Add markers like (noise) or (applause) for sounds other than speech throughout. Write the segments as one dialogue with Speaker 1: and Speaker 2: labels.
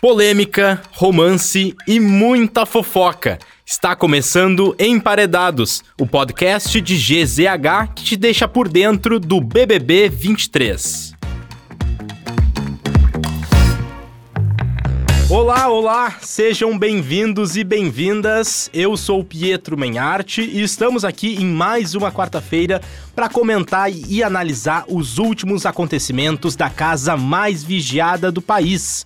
Speaker 1: Polêmica, romance e muita fofoca. Está começando Emparedados, o podcast de GZH que te deixa por dentro do BBB 23. Olá, olá, sejam bem-vindos e bem-vindas. Eu sou Pietro Menharte e estamos aqui em mais uma quarta-feira para comentar e analisar os últimos acontecimentos da casa mais vigiada do país.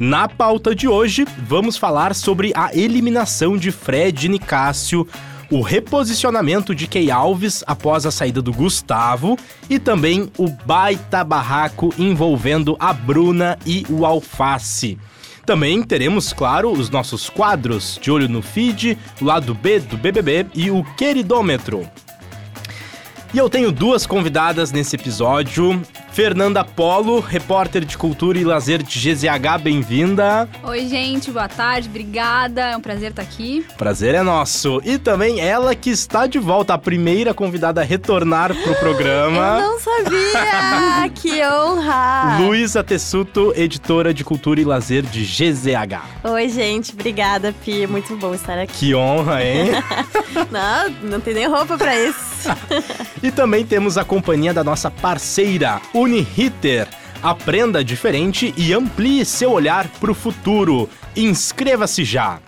Speaker 1: Na pauta de hoje, vamos falar sobre a eliminação de Fred Nicásio, o reposicionamento de Key Alves após a saída do Gustavo e também o baita barraco envolvendo a Bruna e o Alface. Também teremos, claro, os nossos quadros de olho no feed, o lado B do BBB e o queridômetro. E eu tenho duas convidadas nesse episódio. Fernanda Polo, repórter de cultura e lazer de GZH, bem-vinda.
Speaker 2: Oi, gente, boa tarde, obrigada. É um prazer estar aqui.
Speaker 1: Prazer é nosso. E também ela que está de volta, a primeira convidada a retornar pro programa.
Speaker 3: Eu não sabia! (laughs) que honra!
Speaker 1: Luísa Tessuto, editora de cultura e lazer de GZH.
Speaker 3: Oi, gente, obrigada, Pi. Muito bom estar aqui.
Speaker 1: Que honra, hein? (laughs)
Speaker 3: não, não tem nem roupa para isso. (laughs)
Speaker 1: e também temos a companhia da nossa parceira, Uniriter. Aprenda diferente e amplie seu olhar para o futuro. Inscreva-se já!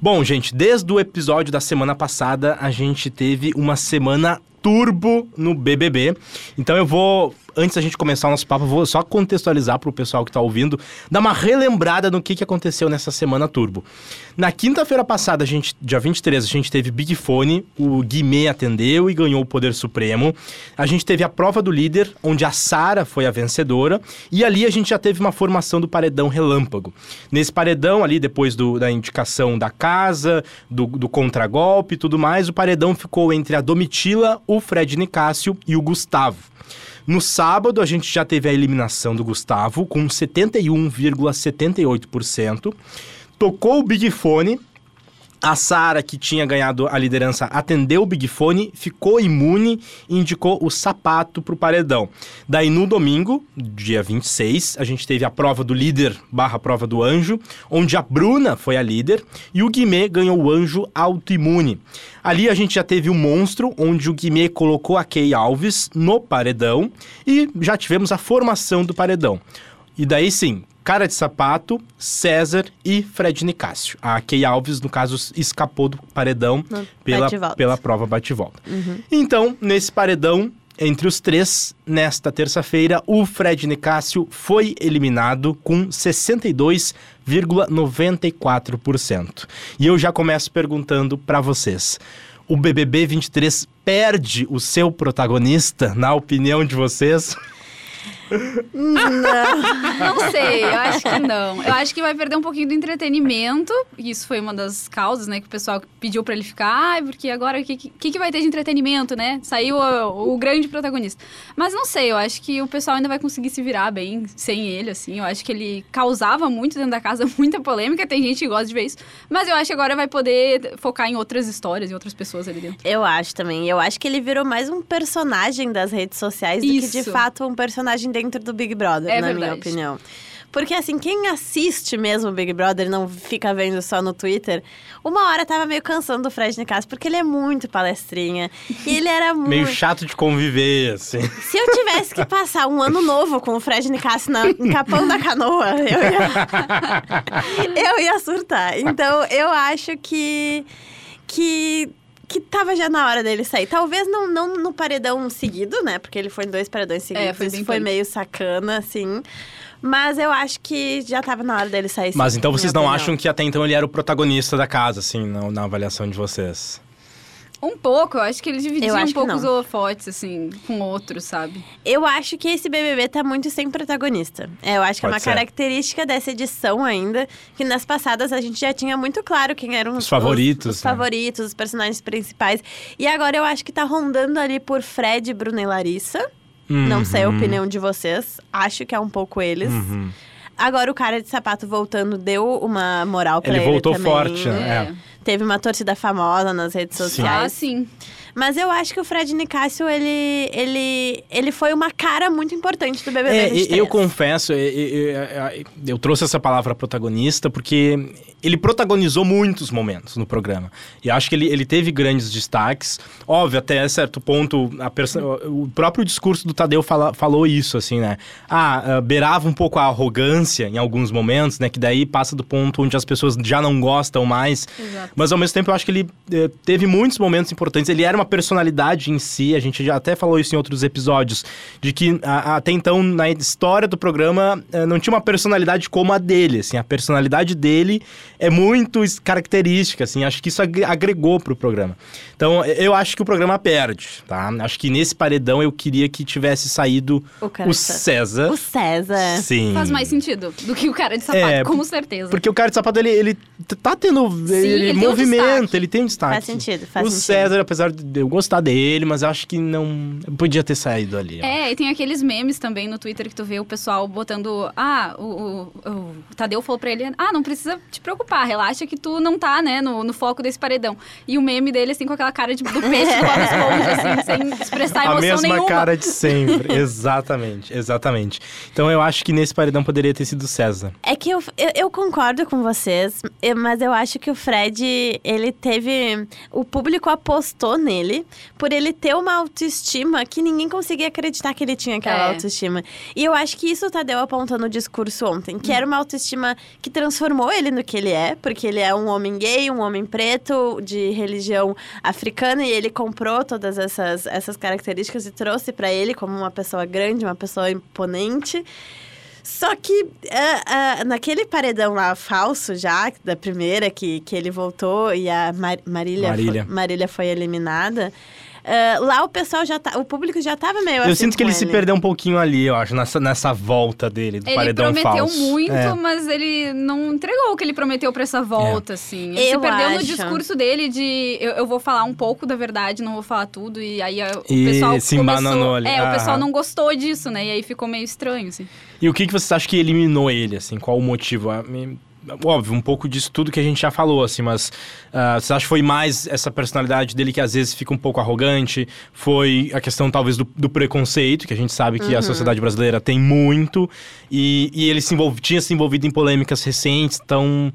Speaker 1: Bom, gente, desde o episódio da semana passada, a gente teve uma semana turbo no BBB. Então eu vou antes da gente começar o nosso papo, vou só contextualizar para o pessoal que está ouvindo, dar uma relembrada no que, que aconteceu nessa semana turbo. Na quinta-feira passada, a gente, dia 23, a gente teve Big Fone, o Guimê atendeu e ganhou o Poder Supremo. A gente teve a prova do líder, onde a Sara foi a vencedora, e ali a gente já teve uma formação do paredão relâmpago. Nesse paredão, ali, depois do, da indicação da casa, do, do contragolpe e tudo mais, o paredão ficou entre a Domitila, o Fred Nicásio e o Gustavo. No sábado, a gente já teve a eliminação do Gustavo com 71,78%. Tocou o Big Fone, a Sara, que tinha ganhado a liderança, atendeu o Big Fone, ficou imune e indicou o sapato para o paredão. Daí no domingo, dia 26, a gente teve a prova do líder barra prova do anjo, onde a Bruna foi a líder e o Guimê ganhou o anjo autoimune. Ali a gente já teve o monstro, onde o Guimê colocou a Kay Alves no paredão e já tivemos a formação do paredão. E daí sim, Cara de Sapato, César e Fred Nicásio. A Key Alves, no caso, escapou do paredão pela, pela prova bate-volta. Uhum. Então, nesse paredão, entre os três, nesta terça-feira, o Fred Nicásio foi eliminado com 62,94%. E eu já começo perguntando para vocês: o BBB 23 perde o seu protagonista, na opinião de vocês?
Speaker 2: Não. não sei, eu acho que não. Eu acho que vai perder um pouquinho do entretenimento. Isso foi uma das causas, né? Que o pessoal pediu para ele ficar. Ah, porque agora o que, que, que, vai ter de entretenimento, né? Saiu o, o, grande protagonista. Mas não sei, eu acho que o pessoal ainda vai conseguir se virar bem sem ele, assim. Eu acho que ele causava muito dentro da casa, (laughs) muita polêmica. Tem gente que gosta de ver isso. Mas eu acho que agora vai poder focar em outras histórias e outras pessoas ali dentro.
Speaker 3: Eu acho também. Eu acho que ele virou mais um personagem das redes sociais do isso. que de fato um personagem dentro do Big Brother, é na verdade. minha opinião. Porque, assim, quem assiste mesmo o Big Brother não fica vendo só no Twitter, uma hora tava meio cansando do Fred Nicasso, porque ele é muito palestrinha. E ele era (laughs) muito.
Speaker 1: Meio chato de conviver, assim.
Speaker 3: Se eu tivesse que passar um ano novo com o Fred Nicasso na, em Capão da Canoa, eu ia. (laughs) eu ia surtar. Então, eu acho que. que que tava já na hora dele sair. Talvez não, não no paredão seguido, né? Porque ele foi em dois paredões é, seguidos. É, foi Isso foi meio sacana, assim. Mas eu acho que já tava na hora dele sair.
Speaker 1: Mas então vocês não opinião. acham que até então ele era o protagonista da casa, assim, na, na avaliação de vocês?
Speaker 2: Um pouco, eu acho que ele dividia um pouco os holofotes, assim, com outros, sabe?
Speaker 3: Eu acho que esse BBB tá muito sem protagonista. É, eu acho que Pode é uma ser. característica dessa edição ainda, que nas passadas a gente já tinha muito claro quem eram
Speaker 1: os, os favoritos.
Speaker 3: Os, os né? favoritos, os personagens principais. E agora eu acho que tá rondando ali por Fred, Bruno e Larissa. Uhum. Não sei a uhum. opinião de vocês. Acho que é um pouco eles. Uhum. Agora o cara de sapato voltando deu uma moral pra ele.
Speaker 1: Ele voltou forte, né? É.
Speaker 3: teve uma torcida famosa nas redes
Speaker 1: Sim.
Speaker 2: Ah,
Speaker 3: sociais.
Speaker 2: sim.
Speaker 3: Mas eu acho que o Fred Nicásio, ele, ele, ele foi uma cara muito importante do BBB
Speaker 1: É,
Speaker 3: 23.
Speaker 1: eu confesso, eu, eu- eu- trouxe essa palavra protagonista porque ele protagonizou muitos momentos no programa. E acho que ele, ele teve grandes destaques. Óbvio, até certo ponto, o próprio discurso do Tadeu fala- falou isso, assim, né? Ah, ah, beirava um pouco a arrogância em alguns momentos, né? Que daí passa do ponto onde as pessoas já não gostam mais.
Speaker 2: Exato.
Speaker 1: Mas ao mesmo tempo eu acho que ele eh, teve muitos momentos importantes. Ele era uma personalidade em si, a gente já até falou isso em outros episódios, de que a- até então na história do programa eh, não tinha uma personalidade como a dele, assim, a personalidade dele é muito característica, assim, acho que isso agre- agregou pro programa. Então eu acho que o programa perde, tá? Acho que nesse paredão eu queria que tivesse saído
Speaker 3: O cara
Speaker 1: o César.
Speaker 3: O César.
Speaker 1: Sim.
Speaker 2: Faz mais sentido do que o cara de sapato,
Speaker 1: É,
Speaker 2: com certeza.
Speaker 1: Porque o cara de sapato, ele, ele tá tendo ele,
Speaker 2: ele tem um
Speaker 1: movimento,
Speaker 2: destaque.
Speaker 1: ele tem um destaque.
Speaker 3: Faz sentido, faz
Speaker 1: o
Speaker 3: sentido.
Speaker 1: César, apesar de eu gostar dele, mas eu acho que não podia ter saído ali.
Speaker 2: É, e tem aqueles memes também no Twitter que tu vê o pessoal botando. Ah, o, o, o Tadeu falou pra ele: Ah, não precisa te preocupar, relaxa que tu não tá, né, no, no foco desse paredão. E o meme dele, assim, com aquela cara de, do peixe do Bob Esponja, assim, (laughs) sem expressar
Speaker 1: A
Speaker 2: emoção
Speaker 1: mesma
Speaker 2: nenhuma.
Speaker 1: cara de sempre. (laughs) exatamente, exatamente. Então eu acho que nesse paredão poderia ter sido César.
Speaker 3: É que eu, eu, eu concordo com vocês, mas eu acho que o Fred, ele teve. O público apostou nele por ele ter uma autoestima que ninguém conseguia acreditar que ele tinha aquela
Speaker 2: É.
Speaker 3: autoestima. E eu acho que isso o Tadeu apontou no discurso ontem, que era uma autoestima que transformou ele no que ele é, porque ele é um homem gay, um homem preto, de religião africana, e ele comprou todas essas, essas características e trouxe pra ele como uma pessoa grande, uma pessoa imponente. Só que ah, ah, naquele paredão lá falso já, da primeira, que, que ele voltou e a Mar- Marília,
Speaker 1: Marília.
Speaker 3: Foi, Marília foi eliminada, ah, lá o pessoal já tá. O público já tava meio assim.
Speaker 1: eu sinto que
Speaker 3: com
Speaker 1: ele, se perdeu um pouquinho ali, eu acho, nessa, nessa volta dele, do
Speaker 2: Ele
Speaker 1: paredão
Speaker 2: prometeu
Speaker 1: falso.
Speaker 2: muito,
Speaker 1: É.
Speaker 2: mas ele não entregou o que ele prometeu pra essa volta, assim. Ele se
Speaker 3: Eu
Speaker 2: perdeu no
Speaker 3: acho.
Speaker 2: discurso dele de eu, eu vou falar um pouco da verdade, não vou falar tudo. E aí o
Speaker 1: E
Speaker 2: pessoal
Speaker 1: se
Speaker 2: começou...
Speaker 1: ali.
Speaker 2: É, o pessoal não gostou disso, né? E aí ficou meio estranho, assim.
Speaker 1: E o que, que vocês acham que eliminou ele, assim? Qual o motivo? Ah, me- Óbvio, um pouco disso tudo que a gente já falou, assim, mas ah, vocês acham que foi mais essa personalidade dele que às vezes fica um pouco arrogante? Foi a questão, talvez, do, do preconceito, que a gente sabe que a sociedade brasileira tem muito, e, e ele se envolve, tinha se envolvido em polêmicas recentes, então.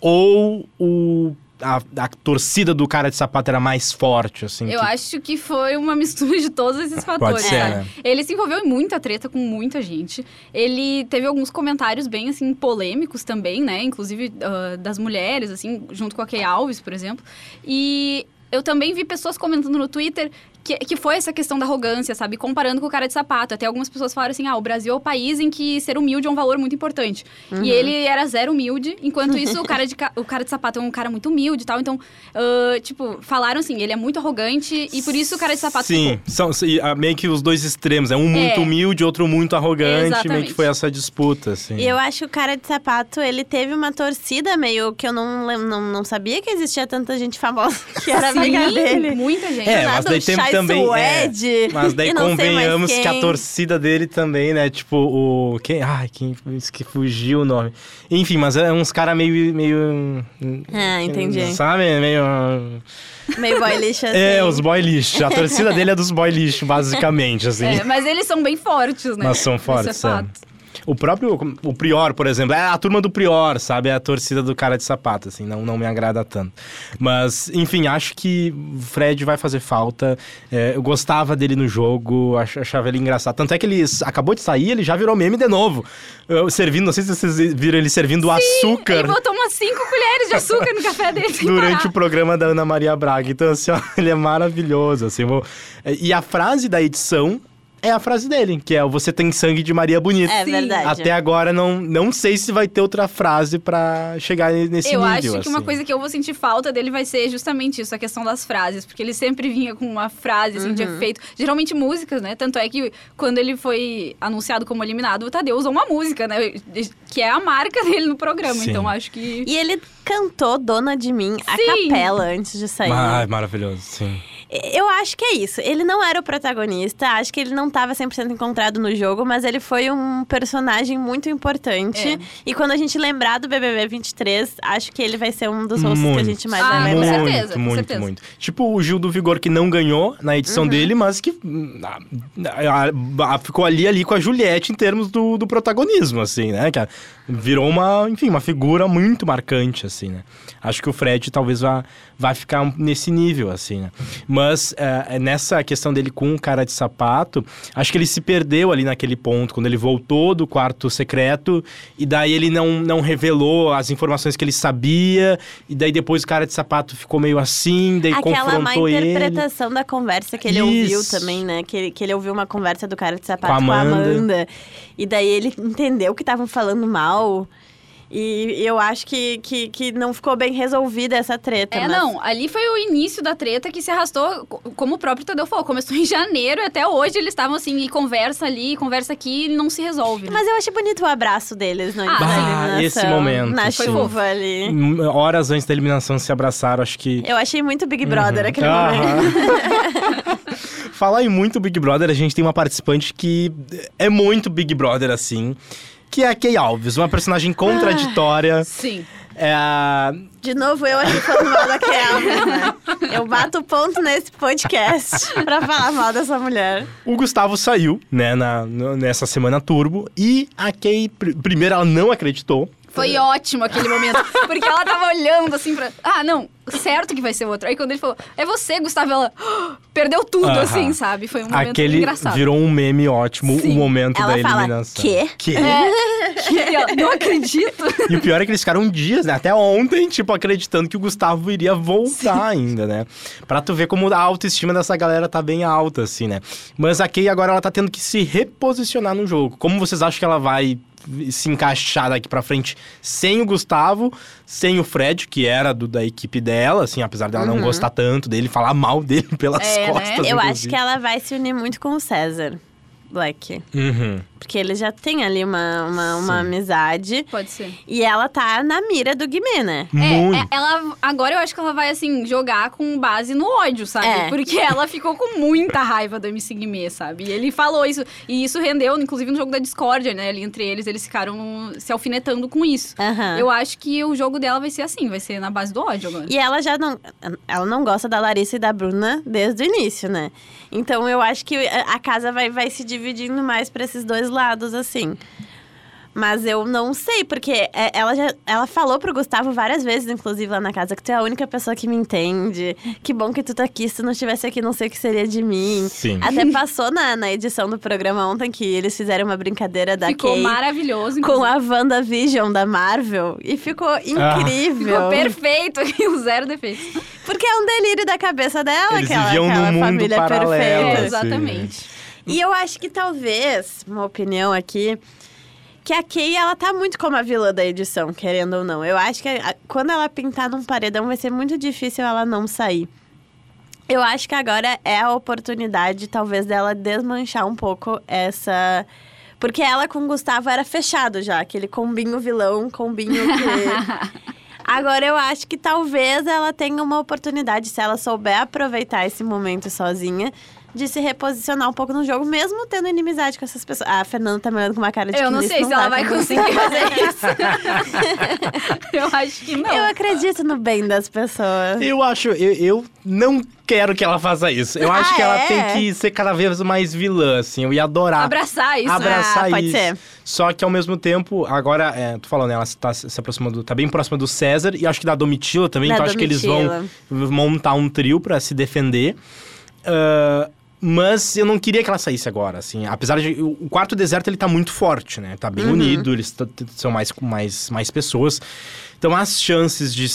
Speaker 1: Ou o. A, a torcida do cara de sapato era mais forte, assim.
Speaker 2: Eu
Speaker 1: que-
Speaker 2: acho que foi uma mistura de todos esses fatores.
Speaker 1: ser,
Speaker 2: sabe?
Speaker 1: né?
Speaker 2: Ele se envolveu em muita treta com muita gente. Ele teve alguns comentários bem, assim, polêmicos também, né? Inclusive ah, das mulheres, assim, junto com a Kay Alves, por exemplo. E eu também vi pessoas comentando no Twitter que, que foi essa questão da arrogância, sabe? Comparando com o cara de sapato. Até algumas pessoas falaram assim: ah, o Brasil é o país em que ser humilde é um valor muito importante. E ele era zero humilde, enquanto isso o cara de, o cara de sapato é um cara muito humilde e tal. Então, ah, tipo, falaram assim: ele é muito arrogante e por isso o cara de sapato
Speaker 1: Sim,
Speaker 2: ficou.
Speaker 1: são, sim, ah, meio que os dois extremos. É um muito
Speaker 2: É.
Speaker 1: humilde, outro muito arrogante. Meio
Speaker 2: Exatamente.
Speaker 1: que foi essa disputa, assim.
Speaker 3: E eu acho que o cara de sapato, ele teve uma torcida meio que eu não, não, não sabia que existia tanta gente famosa (laughs) que era amiga dele.
Speaker 2: muita gente.
Speaker 1: É, mas daí tem Também. é, mas daí (laughs) convenhamos que a torcida dele também, né? Tipo, o. Quem, ai, quem. Isso que fugiu o nome. Enfim, mas é uns caras meio. meio.
Speaker 3: Ah, entendi.
Speaker 1: Sabe? Meio.
Speaker 3: Meio boy lixo assim.
Speaker 1: É, os boy lixo. A torcida dele é dos boy lixo, basicamente, (laughs) assim.
Speaker 2: É, mas eles são bem fortes, né?
Speaker 1: Mas são
Speaker 2: Isso
Speaker 1: fortes,
Speaker 2: é fato.
Speaker 1: É. O próprio, o Prior, por exemplo, é a turma do Prior, sabe? É a torcida do cara de sapato, assim, não, não me agrada tanto. Mas, enfim, acho que o Fred vai fazer falta. É, eu gostava dele no jogo, ach- achava ele engraçado. Tanto é que ele acabou de sair, ele já virou meme de novo. Eu, servindo, não sei se vocês viram ele servindo
Speaker 2: Ele
Speaker 1: açúcar
Speaker 2: botou umas cinco colheres de açúcar no café dele. (laughs)
Speaker 1: durante
Speaker 2: parar.
Speaker 1: o programa da Ana Maria Braga. Então, assim, ó, (laughs) ele é maravilhoso, assim. vou- E a frase da edição é a frase dele, que é o Você tem sangue de Maria Bonita.
Speaker 3: É
Speaker 2: Sim.
Speaker 3: verdade.
Speaker 1: Até agora, não, não sei se vai ter outra frase pra chegar nesse
Speaker 2: Eu
Speaker 1: nível.
Speaker 2: acho que uma
Speaker 1: assim.
Speaker 2: coisa que eu vou sentir falta dele vai ser justamente isso, a questão das frases. Porque ele sempre vinha com uma frase, assim, de
Speaker 3: Uhum.
Speaker 2: efeito. Geralmente músicas, né? Tanto é que quando ele foi anunciado como eliminado, o Tadeu usou uma música, né? Que é a marca dele no programa.
Speaker 1: Sim.
Speaker 2: Então acho que...
Speaker 3: E ele cantou Dona de Mim a
Speaker 2: Sim.
Speaker 3: capela antes de sair.
Speaker 1: Ah, maravilhoso, sim.
Speaker 3: Eu acho que é isso. Ele não era o protagonista, acho que ele não estava 100% encontrado no jogo, mas ele foi um personagem muito importante.
Speaker 2: É.
Speaker 3: E quando a gente lembrar do BBB 23, acho que ele vai ser um dos hosts que a gente mais
Speaker 2: Ah,
Speaker 3: vai
Speaker 2: com
Speaker 3: lembrar.
Speaker 1: muito,
Speaker 2: certeza, com
Speaker 1: muito,
Speaker 2: certeza.
Speaker 1: muito. Tipo o Gil do Vigor que não ganhou na edição dele, mas que hum, ah, ah, ficou ali ali com a Juliette em termos do, do protagonismo, assim, né? Que virou uma, enfim, uma figura muito marcante, assim, né? Acho que o Fred talvez vá, vá ficar nesse nível, assim, né? Mas eh, nessa questão dele com o cara de sapato, acho que ele se perdeu ali naquele ponto, quando ele voltou do quarto secreto, e daí ele não, não revelou as informações que ele sabia, e daí depois o cara de sapato ficou meio assim, daí
Speaker 3: Aquela má
Speaker 1: confrontou ele.
Speaker 3: interpretação da conversa que ele ouviu
Speaker 1: Isso.
Speaker 3: também, né? Que ele, que ele ouviu uma conversa do cara de sapato
Speaker 1: Com a
Speaker 3: com a Amanda.
Speaker 1: Amanda.
Speaker 3: E daí ele entendeu que estavam falando mal. E eu acho que, que, que não ficou bem resolvida essa treta.
Speaker 2: É,
Speaker 3: mas-
Speaker 2: não, ali foi o início da treta que se arrastou, co- como o próprio Tadeu falou, começou (laughs) em janeiro e até hoje eles estavam assim, e conversa ali, conversa aqui e não se resolve. né?
Speaker 3: Mas eu achei bonito o abraço deles no
Speaker 2: Ah,
Speaker 3: eliminação.
Speaker 1: esse momento,
Speaker 3: Na
Speaker 1: sim.
Speaker 3: chuva ali.
Speaker 1: Hum, Horas antes da eliminação se abraçaram, acho que.
Speaker 3: Eu achei muito Big Brother aquele
Speaker 1: Aham.
Speaker 3: momento. (laughs)
Speaker 1: Falar em muito Big Brother, a gente tem uma participante que é muito Big Brother, assim. Que é a Kay Alves, uma personagem contraditória.
Speaker 2: Sim.
Speaker 1: É a.
Speaker 3: De novo, eu aqui falando mal da Kelvin, né? Eu bato ponto nesse podcast pra falar mal dessa mulher.
Speaker 1: O Gustavo saiu, né, na, nessa semana turbo. E a Kay, pr- primeiro, ela não acreditou.
Speaker 2: Foi ótimo aquele momento. Porque ela tava olhando assim pra. Ah, não, certo que vai ser outro. Aí quando ele falou, é você, Gustavo, ela "Ah", perdeu tudo,
Speaker 1: Aham.
Speaker 2: assim, sabe? Foi um momento
Speaker 1: Aquele
Speaker 2: engraçado.
Speaker 1: virou um meme ótimo,
Speaker 2: Sim.
Speaker 1: o momento
Speaker 3: Ela
Speaker 1: da
Speaker 3: fala,
Speaker 1: eliminação.
Speaker 3: "Quê?"
Speaker 1: Quê?
Speaker 2: E ela, não acredito. (laughs)
Speaker 1: E o pior é que eles ficaram dias, né? Até ontem, tipo, acreditando que o Gustavo iria voltar ainda, né? Pra tu ver como a autoestima dessa galera tá bem alta, assim, né? Mas a Kay agora ela tá tendo que se reposicionar no jogo. Como vocês acham que ela vai se encaixar daqui pra frente sem o Gustavo, sem o Fred, que era do, da equipe dela, assim, apesar dela não gostar tanto dele, falar mal dele (laughs) pelas
Speaker 2: É, né?
Speaker 1: costas.
Speaker 3: Eu acho
Speaker 1: inclusive.
Speaker 3: que ela vai se unir muito com o César Black.
Speaker 1: Uhum.
Speaker 3: Porque ele já tem ali uma, uma, uma amizade.
Speaker 2: Pode ser.
Speaker 3: E ela tá na mira do Guimê, né?
Speaker 1: Muito.
Speaker 2: É, é, ela agora eu acho que ela vai assim jogar com base no ódio, sabe?
Speaker 3: É.
Speaker 2: Porque ela ficou com muita raiva do MC Guimê, sabe? E ele falou isso e isso rendeu, inclusive no jogo da discórdia, né? Ali entre eles eles ficaram se alfinetando com isso.
Speaker 3: Aham.
Speaker 2: Eu acho que o jogo dela vai ser assim, vai ser na base do ódio agora.
Speaker 3: E ela já não. Ela não gosta da Larissa e da Bruna desde o início, né? Então eu acho que a a casa vai, vai se dividindo mais pra esses dois lados, assim. Mas eu não sei, porque é, ela já ela falou pro Gustavo várias vezes, inclusive lá na casa, que tu é a única pessoa que me entende. Que bom que tu tá aqui. Se tu não estivesse aqui, não sei o que seria de mim.
Speaker 1: Sim.
Speaker 3: Até passou na, na edição do programa ontem que eles fizeram uma brincadeira da
Speaker 2: Ficou
Speaker 3: Kay
Speaker 2: maravilhoso.
Speaker 3: com
Speaker 2: inclusive.
Speaker 3: a WandaVision da Marvel. E ficou incrível.
Speaker 2: Ficou perfeito, (laughs) o zero defeitos.
Speaker 3: Porque é um delírio da cabeça dela,
Speaker 1: Eles
Speaker 3: aquela,
Speaker 1: viviam num
Speaker 3: aquela
Speaker 1: mundo
Speaker 3: família
Speaker 1: paralelo,
Speaker 3: perfeita.
Speaker 1: Assim.
Speaker 2: exatamente.
Speaker 3: E eu acho que talvez, uma opinião aqui, que a Kay, ela tá muito como a vilã da edição, querendo ou não. Eu acho que a- quando ela pintar num paredão, vai ser muito difícil ela não sair. Eu acho que agora é a oportunidade, talvez, dela desmanchar um pouco essa. Porque ela com o Gustavo era fechado já, aquele combinho vilão, combinho que. (laughs) Agora eu acho que talvez ela tenha uma oportunidade, se ela souber aproveitar esse momento sozinha, de se reposicionar um pouco no jogo, mesmo tendo inimizade com essas pessoas. Ah, a Fernanda tá me olhando com uma cara de
Speaker 2: Eu
Speaker 3: que
Speaker 2: não sei se ela vai conseguir fazer (laughs) isso. (laughs) eu acho que não.
Speaker 3: Eu acredito no bem das pessoas.
Speaker 1: Eu acho, eu, eu não quero que ela faça isso. Eu acho
Speaker 3: Ah,
Speaker 1: que ela
Speaker 3: é?
Speaker 1: tem que ser cada vez mais vilã, assim. Eu ia adorar.
Speaker 2: Abraçar isso.
Speaker 1: abraçar
Speaker 3: Ah, pode
Speaker 1: isso.
Speaker 3: ser.
Speaker 1: Só que ao mesmo tempo, agora, é, tu falando, né, ela tá se aproximando, tá bem próxima do César e acho que da Domitila também,
Speaker 3: Da
Speaker 1: então acho que eles vão
Speaker 3: Domitila.
Speaker 1: montar um trio pra se defender. Ah, mas eu não queria que ela saísse agora, assim. Apesar de. O quarto deserto ele tá muito forte, né? Tá
Speaker 3: Uhum.
Speaker 1: bem unido, eles são mais, mais, mais pessoas. Então as chances de,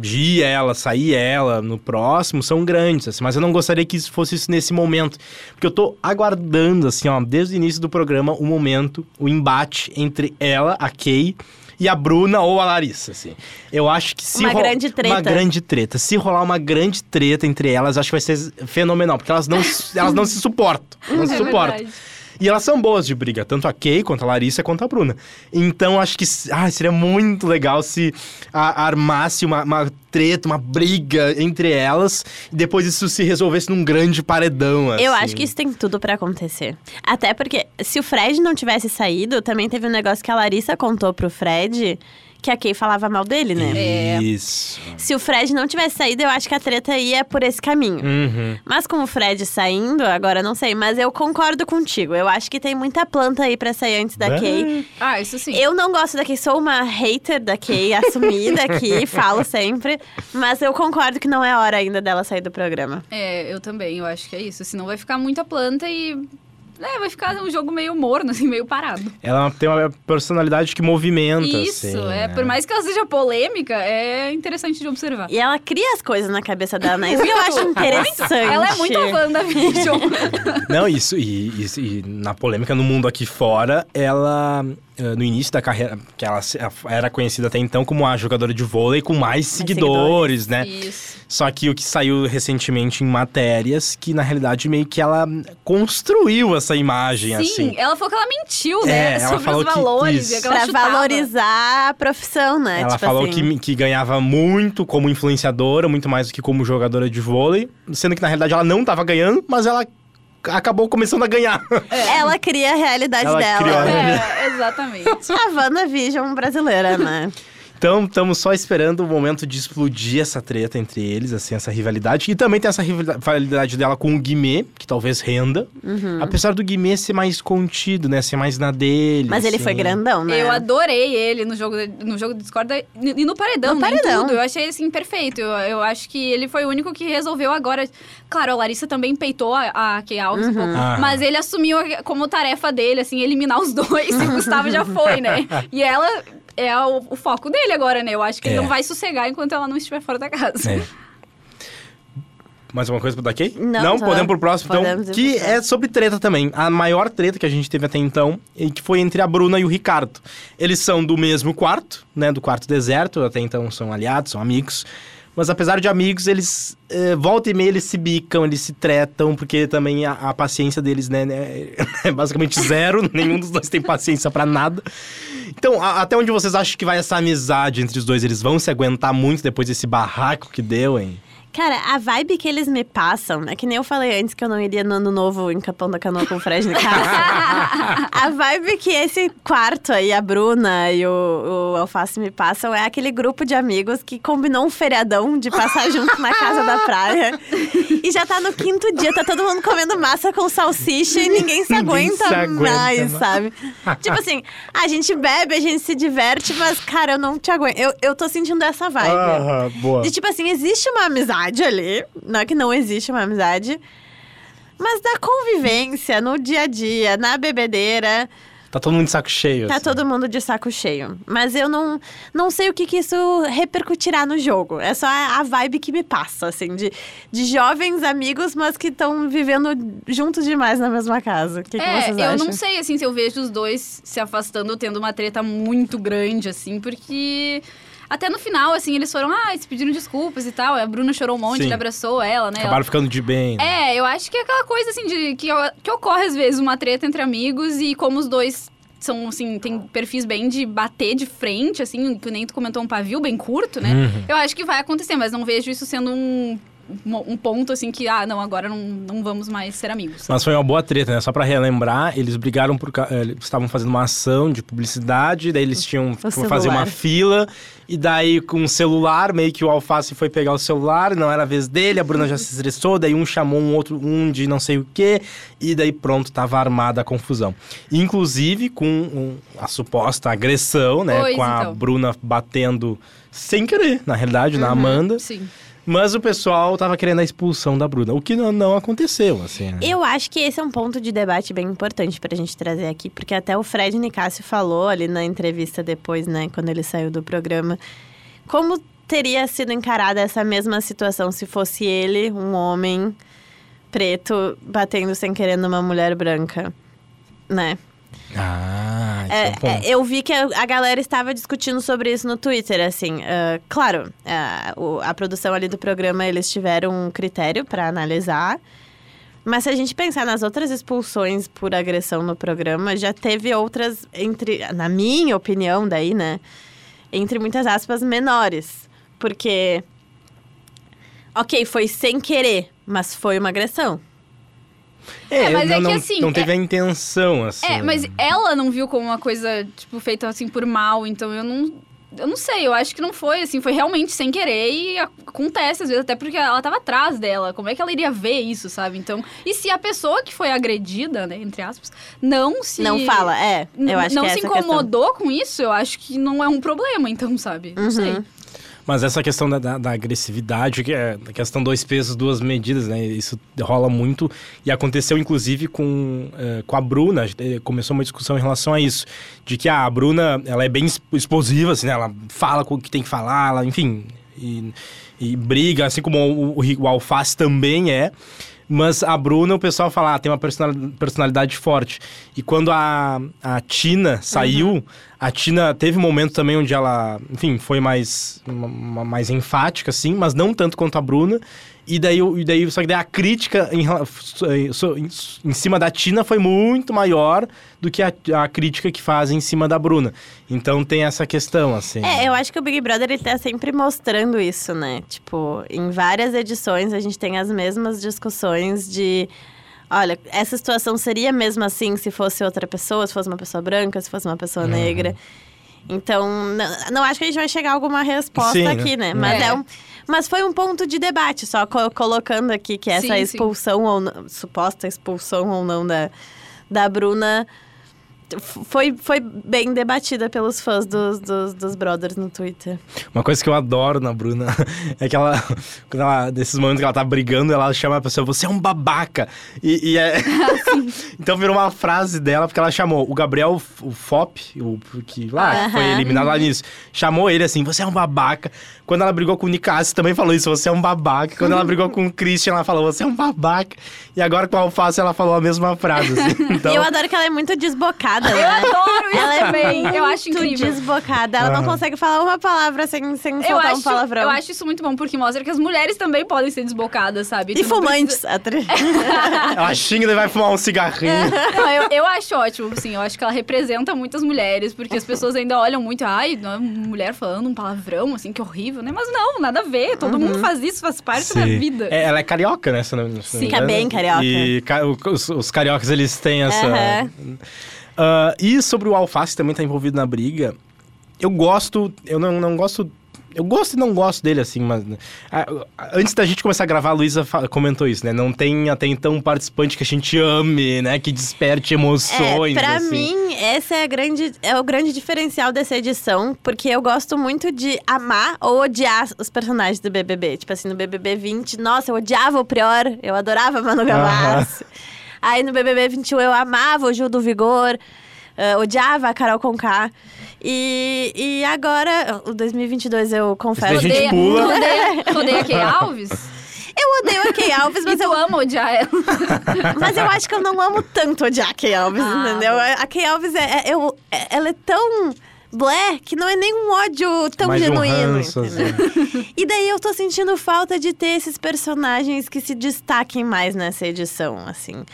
Speaker 1: de ir ela, sair ela no próximo são grandes, assim, mas eu não gostaria que isso fosse isso nesse momento. Porque eu tô aguardando, assim, ó, desde o início do programa, o momento, o embate entre ela, a Kay, e a Bruna ou a Larissa, assim. Eu acho que se
Speaker 3: Uma
Speaker 1: ro-
Speaker 3: grande treta.
Speaker 1: Uma grande treta. Se rolar uma grande treta entre elas, acho que vai ser fenomenal. Porque elas não, elas não se suportam. Não se
Speaker 2: É
Speaker 1: suportam.
Speaker 2: verdade.
Speaker 1: E elas são boas de briga, tanto a Kay quanto a Larissa quanto a Bruna. Então acho que ah, seria muito legal se a, armasse uma, uma treta, uma briga entre elas e depois isso se resolvesse num grande paredão. Assim.
Speaker 3: Eu acho que isso tem tudo pra acontecer. Até porque se o Fred não tivesse saído, também teve um negócio que a Larissa contou pro Fred que a Kay falava mal dele, né?
Speaker 2: É.
Speaker 1: Isso.
Speaker 3: Se o Fred não tivesse saído, eu acho que a treta ia por esse caminho.
Speaker 1: Uhum.
Speaker 3: Mas com o Fred saindo, agora não sei, mas eu concordo contigo. Eu acho que tem muita planta aí pra sair antes da
Speaker 1: Bah.
Speaker 3: Kay.
Speaker 2: Ah, isso sim.
Speaker 3: Eu não gosto da Kay, sou uma hater da Kay, assumida aqui, (laughs) falo sempre. Mas eu concordo que não é hora ainda dela sair do programa.
Speaker 2: É, eu também, eu acho que é isso. Senão vai ficar muita planta e. É, vai ficar um jogo meio morno, (laughs) assim, meio parado.
Speaker 1: Ela tem uma personalidade que movimenta.
Speaker 2: Isso,
Speaker 1: assim,
Speaker 2: é.
Speaker 1: né?
Speaker 2: Por mais que ela seja polêmica, é interessante de observar.
Speaker 3: E ela cria as coisas na cabeça dela, né? Isso que eu acho interessante.
Speaker 2: Ela é muito a WandaVision.
Speaker 1: Não, isso e, isso- e na polêmica no mundo aqui fora, ela no início da carreira, que ela era conhecida até então como a jogadora de vôlei com mais seguidores, né?
Speaker 2: Isso.
Speaker 1: Só que o que saiu recentemente em matérias, que na realidade meio que ela construiu essa imagem,
Speaker 2: Sim,
Speaker 1: assim.
Speaker 2: ela falou que ela mentiu,
Speaker 1: É,
Speaker 2: né?
Speaker 1: ela
Speaker 2: sobre
Speaker 1: falou
Speaker 2: os
Speaker 1: que-
Speaker 2: valores.
Speaker 1: isso.
Speaker 2: que ela
Speaker 3: Pra
Speaker 2: chutava.
Speaker 3: valorizar a profissão, né?
Speaker 1: Ela
Speaker 3: tipo
Speaker 1: falou
Speaker 3: assim.
Speaker 1: que, que ganhava muito como influenciadora, muito mais do que como jogadora de vôlei, sendo que na realidade ela não tava ganhando, mas ela acabou começando a ganhar.
Speaker 3: Ela cria a realidade
Speaker 1: Ela
Speaker 3: dela.
Speaker 1: criou a
Speaker 2: É, exatamente.
Speaker 3: A WandaVision brasileira, né? (laughs)
Speaker 1: Então, estamos só esperando o momento de explodir essa treta entre eles, assim, essa rivalidade. E também tem essa rivali- rivalidade dela com o Guimê, que talvez renda.
Speaker 3: Uhum.
Speaker 1: Apesar do Guimê ser mais contido, né? Ser mais na dele.
Speaker 3: Mas ele
Speaker 1: assim.
Speaker 3: foi grandão, né?
Speaker 2: Eu adorei ele no jogo, no jogo do Discord e no paredão,
Speaker 3: No
Speaker 2: né,
Speaker 3: paredão.
Speaker 2: tudo. Eu achei, assim, perfeito. Eu, eu acho que ele foi o único que resolveu agora... Claro, a Larissa também peitou a, a Kay Alves um pouco.
Speaker 1: Ah.
Speaker 2: Mas ele assumiu como tarefa dele, assim, eliminar os dois. (laughs) E o Gustavo já foi, né? E ela... É o, o foco dele agora, né? Eu acho que ele
Speaker 1: É.
Speaker 2: não vai sossegar enquanto ela não estiver fora da casa.
Speaker 1: É. Mais uma coisa pra daqui?
Speaker 3: Não, tá.
Speaker 1: podemos pro próximo,
Speaker 3: Podemos
Speaker 1: então. Que é sobre treta também. A maior treta que a gente teve até então, e que foi entre a Bruna e o Ricardo. Eles são do mesmo quarto, né? Do quarto deserto, até então são aliados, são amigos. Mas apesar de amigos, eles eh, volta e meia eles se bicam, eles se tretam, porque também a, a paciência deles, né, né, (laughs) é basicamente zero. Nenhum dos dois tem paciência pra nada. Então, a- até onde vocês acham que vai essa amizade entre os dois? Eles vão se aguentar muito depois desse barraco que deu, hein?
Speaker 3: Cara, a vibe que eles me passam, é que nem eu falei antes que eu não iria no ano novo em Capão da Canoa com o Fred no casa. (laughs) a vibe que esse quarto aí, a Bruna e o, o Alface me passam, é aquele grupo de amigos que combinou um feriadão de passar (laughs) junto na casa da praia. E já tá no quinto dia, tá todo mundo comendo massa com salsicha e ninguém se
Speaker 1: Ninguém
Speaker 3: aguenta,
Speaker 1: se aguenta
Speaker 3: mais,
Speaker 1: mais.
Speaker 3: sabe? (laughs) tipo assim, a gente bebe, a gente se diverte, mas, cara, eu não te aguento. Eu, eu tô sentindo essa vibe.
Speaker 1: Ah, boa.
Speaker 3: De tipo assim, existe uma amizade ali. Não é que não existe uma amizade. Mas da convivência, no dia a dia, na bebedeira,
Speaker 1: Tá todo mundo de saco cheio.
Speaker 3: tá
Speaker 1: assim.
Speaker 3: todo mundo de saco cheio. Mas eu não, não sei o que, que isso repercutirá no jogo. É só a, a vibe que me passa, assim, de, de jovens amigos, mas que estão vivendo juntos demais na mesma casa. O que, que
Speaker 2: É,
Speaker 3: vocês
Speaker 2: eu
Speaker 3: acham?
Speaker 2: não sei, assim, se eu vejo os dois se afastando, tendo uma treta muito grande, assim, porque... Até no final, assim, eles foram, ah, eles pediram desculpas e tal. A Bruna chorou um monte,
Speaker 1: Sim.
Speaker 2: ele abraçou ela, né?
Speaker 1: Acabaram ficando de bem. né?
Speaker 2: É, eu acho que é aquela coisa, assim, de que, que ocorre às vezes uma treta entre amigos e como os dois são, assim, tem perfis bem de bater de frente, assim, que nem tu comentou, um pavio bem curto, né?
Speaker 1: Uhum.
Speaker 2: Eu acho que vai acontecer, mas não vejo isso sendo um, um ponto, assim, que, ah, não, agora não, não vamos mais ser amigos.
Speaker 1: Mas foi uma boa treta, né? Só pra relembrar, eles brigaram por. eh, Eles estavam fazendo uma ação de publicidade, daí eles tinham que fazer
Speaker 3: celular.
Speaker 1: uma fila, e daí com o celular, meio que o Alface foi pegar o celular, não era a vez dele, a Bruna já se estressou, daí um chamou um outro, um de não sei o quê, e daí pronto, tava armada a confusão. Inclusive com um- a suposta agressão, né?
Speaker 2: Pois,
Speaker 1: com a
Speaker 2: então.
Speaker 1: Bruna batendo sem querer, na realidade, na Amanda.
Speaker 2: Sim.
Speaker 1: Mas o pessoal tava querendo a expulsão da Bruna, o que não, não aconteceu, assim. né?
Speaker 3: Eu acho que esse é um ponto de debate bem importante pra gente trazer aqui, porque até o Fred Nicásio falou ali na entrevista depois, né, quando ele saiu do programa, como teria sido encarada essa mesma situação se fosse ele, um homem preto, batendo sem querer numa mulher branca, né?
Speaker 1: Ah, é,
Speaker 3: É,
Speaker 1: um ponto.
Speaker 3: é, eu vi que a, galera estava discutindo sobre isso no Twitter, assim. ah, claro, o- a produção ali do programa, eles tiveram um critério para analisar. Mas se a gente pensar nas outras expulsões por agressão no programa, já teve outras, entre, na minha opinião, daí, né? Entre muitas aspas, menores. Porque. Ok, foi sem querer, mas foi uma agressão.
Speaker 2: É, mas
Speaker 1: não,
Speaker 2: é que
Speaker 1: não,
Speaker 2: assim,
Speaker 1: Não teve a intenção, assim.
Speaker 2: É, mas ela não viu como uma coisa, tipo, feita assim por mal, então eu não. Eu não sei, eu acho que não foi, assim, foi realmente sem querer e acontece às vezes, até porque ela tava atrás dela. Como é que ela iria ver isso, sabe? Então, e se a pessoa que foi agredida, né, entre aspas, não se.
Speaker 3: Não fala, é. Eu acho
Speaker 2: não
Speaker 3: que é
Speaker 2: se
Speaker 3: essa a questão.
Speaker 2: incomodou com isso, eu acho que não é um problema, então, sabe? Não
Speaker 3: Uhum.
Speaker 2: sei.
Speaker 1: Mas essa questão da, da- da agressividade, que é a questão dois pesos, duas medidas, né? Isso rola muito. E aconteceu, inclusive, com, eh, com a Bruna. Eh, Começou uma discussão em relação a isso. De que ah, a Bruna, ela é bem exp- explosiva, assim, né? Ela fala com o que tem que falar, ela, enfim... E, e briga, assim como o, o, o Alface também é. Mas a Bruna, o pessoal fala, ah, tem uma personal- personalidade forte. E quando a, a Tina saiu, a Tina teve um momento também onde ela, enfim, foi mais, mais enfática, assim, mas não tanto quanto a Bruna. E daí, o- e daí só que daí a crítica em, em, cima da Tina foi muito maior do que a, a crítica que fazem em cima da Bruna. Então tem essa questão, assim.
Speaker 3: É, eu acho que o Big Brother ele tá sempre mostrando isso, né? Tipo, em várias edições a gente tem as mesmas discussões de. Olha, essa situação seria mesmo assim se fosse outra pessoa, se fosse uma pessoa branca, se fosse uma pessoa
Speaker 1: Uhum.
Speaker 3: negra. Então, não, não acho que a gente vai chegar a alguma resposta
Speaker 1: Sim, né?
Speaker 3: aqui, né? Mas,
Speaker 2: É.
Speaker 3: é um, mas foi um ponto de debate, só co- colocando aqui que essa
Speaker 2: Sim, sim.
Speaker 3: expulsão ou não, suposta expulsão ou não da, da Bruna foi, foi bem debatida pelos fãs dos, dos, dos brothers no Twitter.
Speaker 1: Uma coisa que eu adoro na Bruna (laughs) é que ela, quando ela, nesses momentos que ela tá brigando, ela chama a pessoa, você é um babaca. E, e é. (laughs) (laughs) então virou uma frase dela, porque ela chamou o Gabriel, o Fop, o que lá
Speaker 3: Aham.
Speaker 1: foi eliminado lá nisso, chamou ele assim, você é um babaca. Quando ela brigou com o Nicásio, também falou isso, você é um babaca. Quando ela brigou com o Christian, ela falou, você é um babaca. E agora com o Alface, ela falou a mesma frase. Assim. Então,
Speaker 3: E eu adoro que ela é muito desbocada,
Speaker 2: Eu
Speaker 3: né?
Speaker 2: adoro isso
Speaker 3: Ela é
Speaker 2: também. Eu acho incrível.
Speaker 3: desbocada. Ela não
Speaker 1: Aham.
Speaker 3: consegue falar uma palavra sem, sem soltar um
Speaker 2: acho,
Speaker 3: palavrão.
Speaker 2: eu acho isso muito bom, porque mostra que as mulheres também podem ser desbocadas, sabe?
Speaker 3: E
Speaker 2: Tu
Speaker 3: fumantes. atri- (laughs)
Speaker 1: ela xinga e vai fumar um cigarrinho.
Speaker 2: Não, eu, eu acho ótimo, assim, eu acho que ela representa muitas mulheres, porque as pessoas ainda olham muito, ai, não é uma mulher falando um palavrão, assim, que horrível, né? Mas não, nada a ver, todo
Speaker 3: Uhum.
Speaker 2: mundo faz isso, faz parte da
Speaker 1: Sim.
Speaker 2: vida.
Speaker 1: É, ela é carioca, né? Se não, se não
Speaker 2: Sim.
Speaker 3: Fica
Speaker 1: engano.
Speaker 3: bem carioca.
Speaker 1: E os, os cariocas, eles têm essa...
Speaker 3: Aham.
Speaker 1: Ah, e sobre o Alface também tá envolvido na briga. Eu gosto... Eu não, não gosto... Eu gosto e não gosto dele, assim, mas... ah, antes da gente começar a gravar, a Luísa comentou isso, né? Não tem até então um participante que a gente ame, né? Que desperte emoções,
Speaker 3: É, pra
Speaker 1: assim.
Speaker 3: mim, esse é, grande, é o grande diferencial dessa edição, porque eu gosto muito de amar ou odiar os personagens do BBB. Tipo assim, no BBB 20, nossa, eu odiava o Prior, eu adorava Manu Gavassi. Aí no BBB 21 eu amava o Gil do Vigor, eh, odiava a Carol Conká. E, e agora, o 2022 eu confesso...
Speaker 1: Daí a gente pula.
Speaker 2: Tu odeia, tu odeia Kay (laughs) Alves?
Speaker 3: Eu odeio a Kay Alves, mas eu,
Speaker 2: ama odiar ela. (laughs)
Speaker 3: Mas eu acho que eu não amo tanto odiar a Kay Alves,
Speaker 2: Ah,
Speaker 3: entendeu? A Kay Alves, é, é- eu, é- ela é tão blé que não é nem um ódio tão
Speaker 1: Mais um
Speaker 3: genuíno.
Speaker 1: ranço,
Speaker 3: entendeu? E daí eu tô sentindo falta de ter esses personagens que se destaquem mais nessa edição, assim.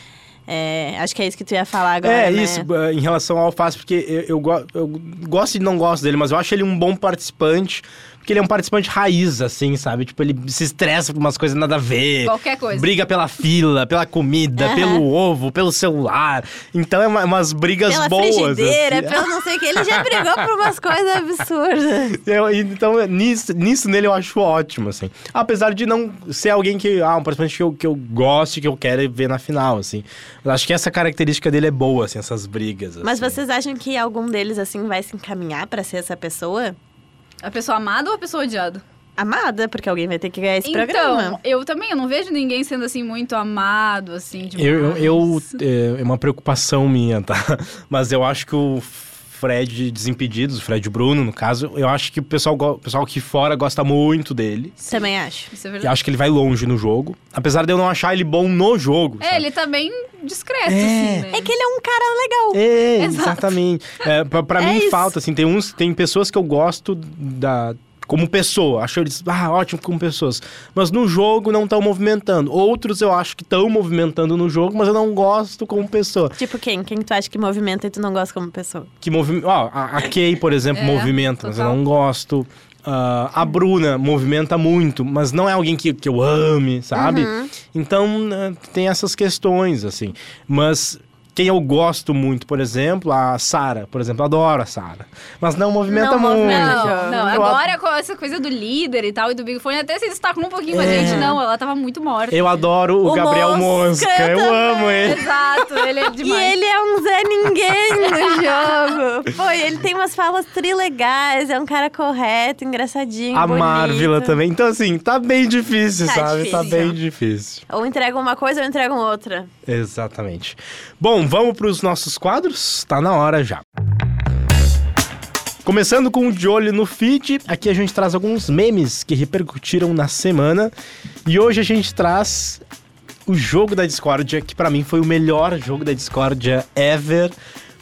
Speaker 3: É, acho que é isso que tu ia falar agora,
Speaker 1: É,
Speaker 3: né?
Speaker 1: isso, em relação ao Alface, porque eu, eu, eu gosto e não gosto dele, mas eu acho ele um bom participante, porque ele é um participante raiz, assim, sabe? Tipo, ele se estressa por umas coisas nada a ver.
Speaker 2: Qualquer coisa.
Speaker 1: Briga pela fila, pela comida,
Speaker 3: Aham.
Speaker 1: pelo ovo, pelo celular. Então é uma- umas brigas
Speaker 3: Pela
Speaker 1: boas.
Speaker 3: frigideira,
Speaker 1: assim.
Speaker 3: pelo não sei o que. Ele já brigou por umas coisas absurdas. (laughs)
Speaker 1: Eu- então, nisso, nisso nele eu acho ótimo, assim. Apesar de não ser alguém que. Ah, um participante que eu, que eu goste, que eu quero ver na final, assim. Mas acho que essa característica dele é boa, assim, essas brigas.
Speaker 3: Mas
Speaker 1: assim.
Speaker 3: vocês acham que algum deles, assim, vai se encaminhar pra ser essa pessoa?
Speaker 2: A pessoa amada ou a pessoa odiada?
Speaker 3: Amada, porque alguém vai ter que ganhar esse
Speaker 2: então,
Speaker 3: programa.
Speaker 2: eu também, eu não vejo ninguém sendo assim muito amado, assim, demais.
Speaker 1: Eu, eu, eu- é, é uma preocupação minha, tá? (laughs) Mas eu acho que o Fred Desimpedidos, o Fred Bruno, no caso, eu acho que o pessoal, o pessoal aqui fora gosta muito dele.
Speaker 3: Também acho.
Speaker 2: Isso é
Speaker 1: E
Speaker 2: verdade.
Speaker 1: acho que ele vai longe no jogo. Apesar de eu não achar ele bom no jogo.
Speaker 2: É,
Speaker 1: sabe?
Speaker 2: ele tá bem discreto,
Speaker 1: É.
Speaker 2: assim, né?
Speaker 3: É que ele é um cara legal.
Speaker 1: É,
Speaker 2: Exato.
Speaker 1: exatamente. É, pra pra (laughs)
Speaker 3: É
Speaker 1: mim
Speaker 3: isso.
Speaker 1: falta, assim, tem uns, tem pessoas que eu gosto da como pessoa. Acho eles ah, ótimo como pessoas. Mas no jogo não estão movimentando. Outros eu acho que estão movimentando no jogo, mas eu não gosto como pessoa.
Speaker 3: Tipo quem? Quem tu acha que movimenta e tu não gosta como pessoa?
Speaker 1: Que movimenta. Ó, a, a Kay, por exemplo,
Speaker 2: É,
Speaker 1: movimenta, mas eu não gosto. Ah, a Bruna movimenta muito, mas não é alguém que, que eu ame, sabe?
Speaker 3: Uhum.
Speaker 1: Então, eh, tem essas questões, assim. Mas quem eu gosto muito, por exemplo, a Sara, por exemplo, adoro a Sara. Mas não movimenta
Speaker 3: Não
Speaker 1: muito.
Speaker 2: Não, não,
Speaker 1: Eu
Speaker 2: agora com essa coisa do líder e tal, e do Big Fone, até se destacou um pouquinho com a
Speaker 1: É.
Speaker 2: gente. Não, ela tava muito morta.
Speaker 1: Eu adoro o,
Speaker 3: O
Speaker 1: Gabriel
Speaker 3: Mosca,
Speaker 1: Mosca, eu
Speaker 3: também.
Speaker 1: amo ele.
Speaker 2: Exato, ele é
Speaker 3: E
Speaker 2: demais.
Speaker 3: ele é um Zé Ninguém no (laughs) jogo. Pô, e ele tem umas falas trilegais, é um cara correto, engraçadinho,
Speaker 1: A
Speaker 3: bonito.
Speaker 1: Marvila também. Então, assim, tá bem difícil,
Speaker 3: Tá
Speaker 1: sabe? Tá
Speaker 3: difícil.
Speaker 1: bem difícil.
Speaker 3: Ou entregam uma coisa ou entregam outra.
Speaker 1: Exatamente. Bom, vamos para os nossos quadros? Tá na hora já. Começando com o de olho no feed, aqui a gente traz alguns memes que repercutiram na semana. E hoje a gente traz o jogo da discórdia, que pra mim foi o melhor jogo da discórdia ever.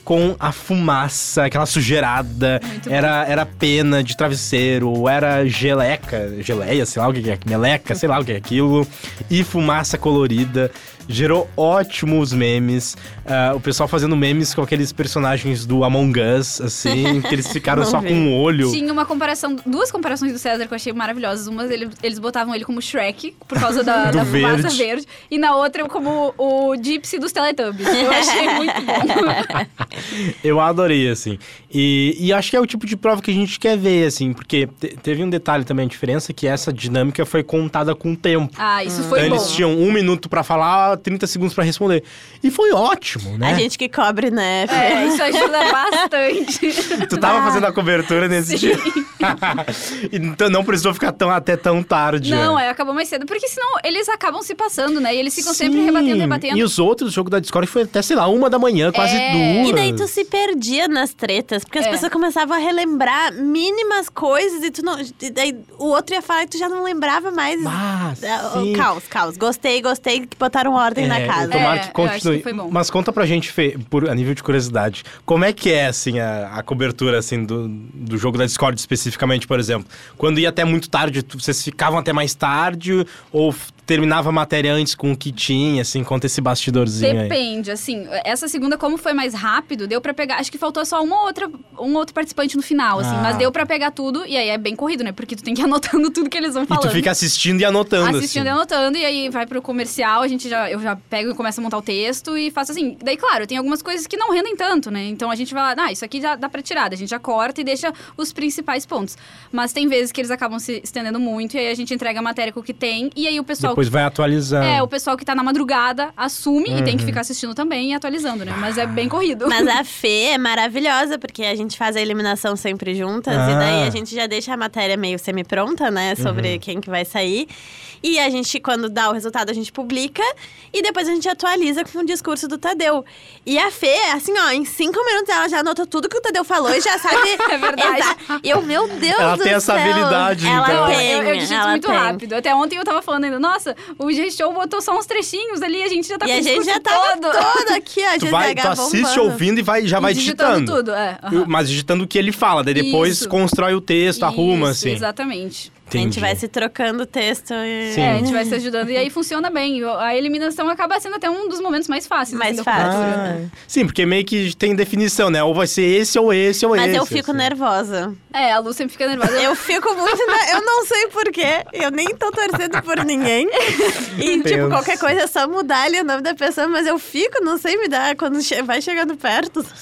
Speaker 1: Com a fumaça, aquela sujeirada,
Speaker 2: Muito bom.
Speaker 1: era, era pena de travesseiro, era geleca, geleia, sei lá o que é, meleca, sei lá o que é aquilo, e fumaça colorida. Gerou ótimos memes. Ah, o pessoal fazendo memes com aqueles personagens do Among Us, assim, (laughs) que eles ficaram só
Speaker 3: vi.
Speaker 1: com um olho.
Speaker 2: Tinha uma comparação, duas comparações do César que eu achei maravilhosas. Uma, ele- eles botavam ele como Shrek, por causa da, (laughs) da fumaça
Speaker 1: verde.
Speaker 2: verde. E na outra, como o Gypsy dos Teletubbies. Eu achei muito bom. (laughs)
Speaker 1: Eu adorei, assim. E, e acho que é o tipo de prova que a gente quer ver, assim, porque te- teve um detalhe também, a diferença, que essa dinâmica foi contada com tempo.
Speaker 2: Ah, isso foi
Speaker 1: então
Speaker 2: bom.
Speaker 1: eles tinham um minuto pra falar, 30 segundos pra responder. E foi ótimo, né?
Speaker 3: A gente que cobre, né?
Speaker 2: É, isso ajuda (laughs) bastante.
Speaker 1: Tu tava fazendo a cobertura nesse
Speaker 2: Sim.
Speaker 1: dia. (laughs) então não precisou ficar tão, até tão tarde.
Speaker 2: Não,
Speaker 1: né?
Speaker 2: é, acabou mais cedo. Porque senão eles acabam se passando, né? E eles ficam sempre
Speaker 1: Sim.
Speaker 2: rebatendo, rebatendo.
Speaker 1: E os outros, o jogo da Discord foi até, sei lá, uma da manhã, quase
Speaker 2: É.
Speaker 1: duas.
Speaker 3: E daí tu se perdia nas tretas, porque as
Speaker 2: É.
Speaker 3: pessoas começavam a relembrar mínimas coisas e tu não. E daí o outro ia falar e tu já não lembrava mais.
Speaker 1: Ah,
Speaker 3: Ah,
Speaker 1: sim.
Speaker 3: o caos, caos. Gostei, gostei que botaram ordem na
Speaker 1: É,
Speaker 3: casa.
Speaker 1: Tomara
Speaker 2: É,
Speaker 1: que continue.
Speaker 2: que foi bom.
Speaker 1: Mas conta pra gente, Fê, por, a nível de curiosidade, como é que é, assim, a, a cobertura, assim, do, do jogo da Discord especificamente, por exemplo? Quando ia até muito tarde, vocês ficavam até mais tarde ou terminava a matéria antes com o que tinha, assim, conta esse bastidorzinho aí.
Speaker 2: Depende, assim, essa segunda, como foi mais rápido, deu pra pegar. Acho que faltou só uma outra, um outro participante no final, assim,
Speaker 1: Ah.
Speaker 2: mas deu pra pegar tudo, e aí é bem corrido, né? Porque tu tem que (laughs) ir anotando tudo que eles vão
Speaker 1: E
Speaker 2: falando.
Speaker 1: tu fica assistindo e anotando,
Speaker 2: Assistindo e
Speaker 1: assim.
Speaker 2: anotando, e aí vai pro comercial, a gente já, eu já pego e começo a montar o texto e faço assim. Daí, claro, tem algumas coisas que não rendem tanto, né? Então a gente vai lá, ah, isso aqui já dá pra tirar, a gente já corta e deixa os principais pontos. Mas tem vezes que eles acabam se estendendo muito, e aí a gente entrega a matéria com o que tem, e aí o pessoal.
Speaker 1: Depois vai atualizando.
Speaker 2: É, o pessoal que tá na madrugada assume e
Speaker 1: Uhum.
Speaker 2: tem que ficar assistindo também e atualizando, né? Mas é bem corrido.
Speaker 3: Mas a (laughs) Fê é maravilhosa, porque a gente faz a eliminação sempre juntas.
Speaker 1: Ah.
Speaker 3: E daí a gente já deixa a matéria meio semi-pronta, né? Sobre quem que vai sair. E a gente, quando dá o resultado, a gente publica. E depois a gente atualiza com o discurso do Tadeu. E a Fê, assim, ó, em cinco minutos ela já anotou tudo que o Tadeu falou e já sabe... (laughs)
Speaker 2: É verdade.
Speaker 3: Exa- E eu, meu Deus
Speaker 1: Ela
Speaker 3: do
Speaker 1: tem essa
Speaker 3: céu.
Speaker 1: habilidade,
Speaker 3: ela
Speaker 1: então.
Speaker 3: Tem,
Speaker 2: eu, eu digito
Speaker 3: ela
Speaker 2: muito
Speaker 3: tem.
Speaker 2: rápido. Até ontem eu tava falando ainda, nossa, o G-Show botou só uns trechinhos ali, a gente já tá
Speaker 3: E
Speaker 2: com
Speaker 3: a
Speaker 2: o
Speaker 3: gente
Speaker 2: discurso
Speaker 3: já tava
Speaker 2: todo.
Speaker 3: todo (laughs) aqui, ó,
Speaker 1: Tu, vai,
Speaker 3: GZH
Speaker 1: tu assiste
Speaker 3: bombando.
Speaker 1: ouvindo e vai, já vai
Speaker 2: E digitando
Speaker 1: digitando.
Speaker 2: tudo, é. aham.
Speaker 1: Mas digitando o que ele fala, daí depois
Speaker 2: Isso.
Speaker 1: constrói o texto, arruma,
Speaker 2: Isso,
Speaker 1: assim.
Speaker 2: Exatamente.
Speaker 3: A gente
Speaker 1: Entendi.
Speaker 3: vai se trocando o texto e...
Speaker 1: Sim.
Speaker 2: É, a gente vai se ajudando e aí funciona bem. A eliminação acaba sendo até um dos momentos mais fáceis.
Speaker 3: Mais
Speaker 2: assim, da
Speaker 3: fácil.
Speaker 2: cobertura.
Speaker 1: Ah, sim, porque meio que tem definição, né? Ou vai ser esse, ou esse, ou
Speaker 3: Mas
Speaker 1: esse.
Speaker 3: eu fico
Speaker 1: assim.
Speaker 3: nervosa.
Speaker 2: É, a Lu sempre fica nervosa.
Speaker 3: Eu fico muito. ne- Eu não sei porquê. Eu nem tô torcendo por ninguém. E, tipo,
Speaker 1: Penso.
Speaker 3: qualquer coisa é só mudar ali o nome da pessoa, mas eu fico, não sei me dar quando che- vai chegando perto. (laughs)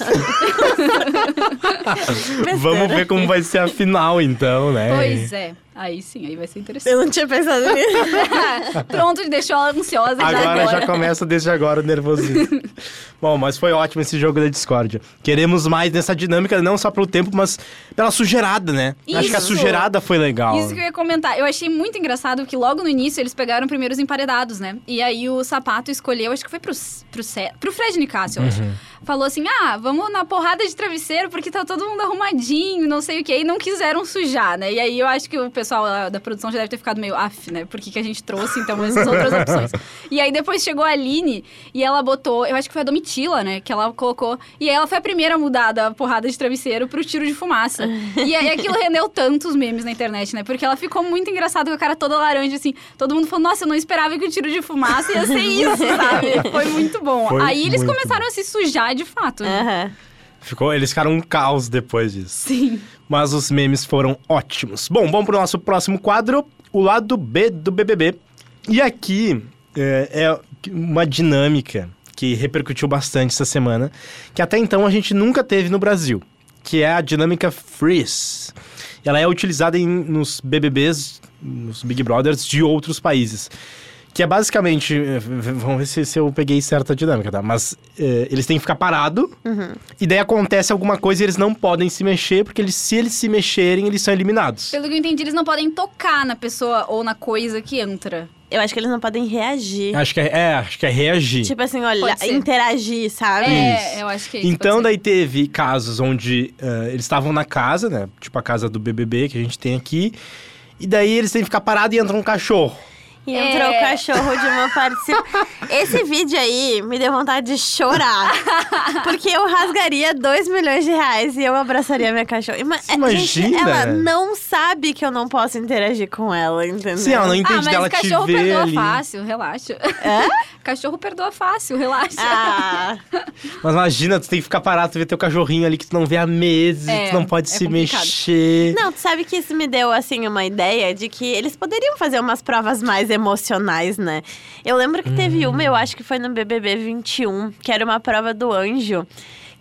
Speaker 1: Vamos ver como vai ser a final, então, né?
Speaker 2: Pois é. Aí sim, aí vai ser interessante.
Speaker 3: Eu não tinha pensado (laughs) nisso.
Speaker 2: Pronto, deixou ela ansiosa já
Speaker 1: Agora
Speaker 2: agora.
Speaker 1: já começa desde agora o nervosismo. (laughs) Bom, mas foi ótimo esse jogo da discórdia. Queremos mais nessa dinâmica, não só pelo tempo, mas pela sujeirada, né? Acho que a
Speaker 2: Isso.
Speaker 1: sujeirada foi legal.
Speaker 2: Isso que eu ia comentar. Eu achei muito engraçado que logo no início eles pegaram primeiro os emparedados, né? E aí o Sapato escolheu, acho que foi pro, pro, pro Fred Nicásio, eu acho. Falou assim, ah, vamos na porrada de travesseiro porque tá todo mundo arrumadinho, não sei o quê. E não quiseram sujar, né? E aí eu acho que o pessoal pessoal da produção já deve ter ficado meio af, né? Por que, que a gente trouxe, então, essas outras opções. E aí depois chegou a Aline e ela botou, eu acho que foi a Domitila, né? Que ela colocou. E aí ela foi a primeira a mudar da porrada de travesseiro pro tiro de fumaça. e aí aquilo rendeu tantos memes na internet, né? Porque ela ficou muito engraçada com a cara toda laranja, assim. Todo mundo falou, nossa, eu não esperava que o tiro de fumaça ia ser isso, sabe? Foi muito bom.
Speaker 1: Foi
Speaker 2: aí eles começaram a se sujar de fato. Né?
Speaker 3: Aham.
Speaker 1: Ficou, eles ficaram um caos depois disso.
Speaker 2: Sim.
Speaker 1: Mas os memes foram ótimos. Bom, vamos pro nosso próximo quadro, o lado B do BBB. E aqui é, é uma dinâmica que repercutiu bastante essa semana, que até então a gente nunca teve no Brasil, que é a dinâmica Freeze. Ela é utilizada em, nos BBBs, nos Big Brothers de outros países. Que é basicamente. eh, Vamos ver se, se eu peguei certa dinâmica, tá? Mas eh, eles têm que ficar parado e daí acontece alguma coisa e eles não podem se mexer, porque eles, se eles se mexerem, eles são eliminados.
Speaker 2: Pelo que eu entendi, eles não podem tocar na pessoa ou na coisa que entra.
Speaker 3: Eu acho que eles não podem reagir.
Speaker 1: Acho que é, é, acho que é reagir.
Speaker 3: Tipo assim, olha, interagir, sabe?
Speaker 2: É, eu acho que é isso.
Speaker 1: Então, daí teve casos onde eh, eles estavam na casa, né? Tipo a casa do BBB que a gente tem aqui. E daí eles têm que ficar parados e entra um cachorro.
Speaker 3: E entrou
Speaker 2: É.
Speaker 3: o cachorro de uma participação. (laughs) Esse vídeo aí me deu vontade de chorar. (laughs) Porque eu rasgaria 2 milhões de reais e eu abraçaria minha cachorra. Ima é, Gente,
Speaker 1: imagina?
Speaker 3: ela não sabe que eu não posso interagir com ela, entendeu?
Speaker 1: Sim, ela não
Speaker 2: Ah,
Speaker 1: entende
Speaker 2: mas
Speaker 1: dela te
Speaker 2: cachorro perdoa
Speaker 1: ali.
Speaker 2: fácil, relaxa. (laughs) Cachorro perdoa fácil, relaxa.
Speaker 3: Ah,
Speaker 1: Mas imagina, tu tem que ficar parado, tu vê teu cachorrinho ali que tu não vê há meses,
Speaker 2: É,
Speaker 1: tu não pode
Speaker 2: é
Speaker 1: se
Speaker 2: complicado.
Speaker 1: mexer.
Speaker 3: não, tu sabe que isso me deu, assim, uma ideia de que eles poderiam fazer umas provas mais emocionais, né? Eu lembro que teve uma, eu acho que foi no BBB 21, que era uma prova do anjo.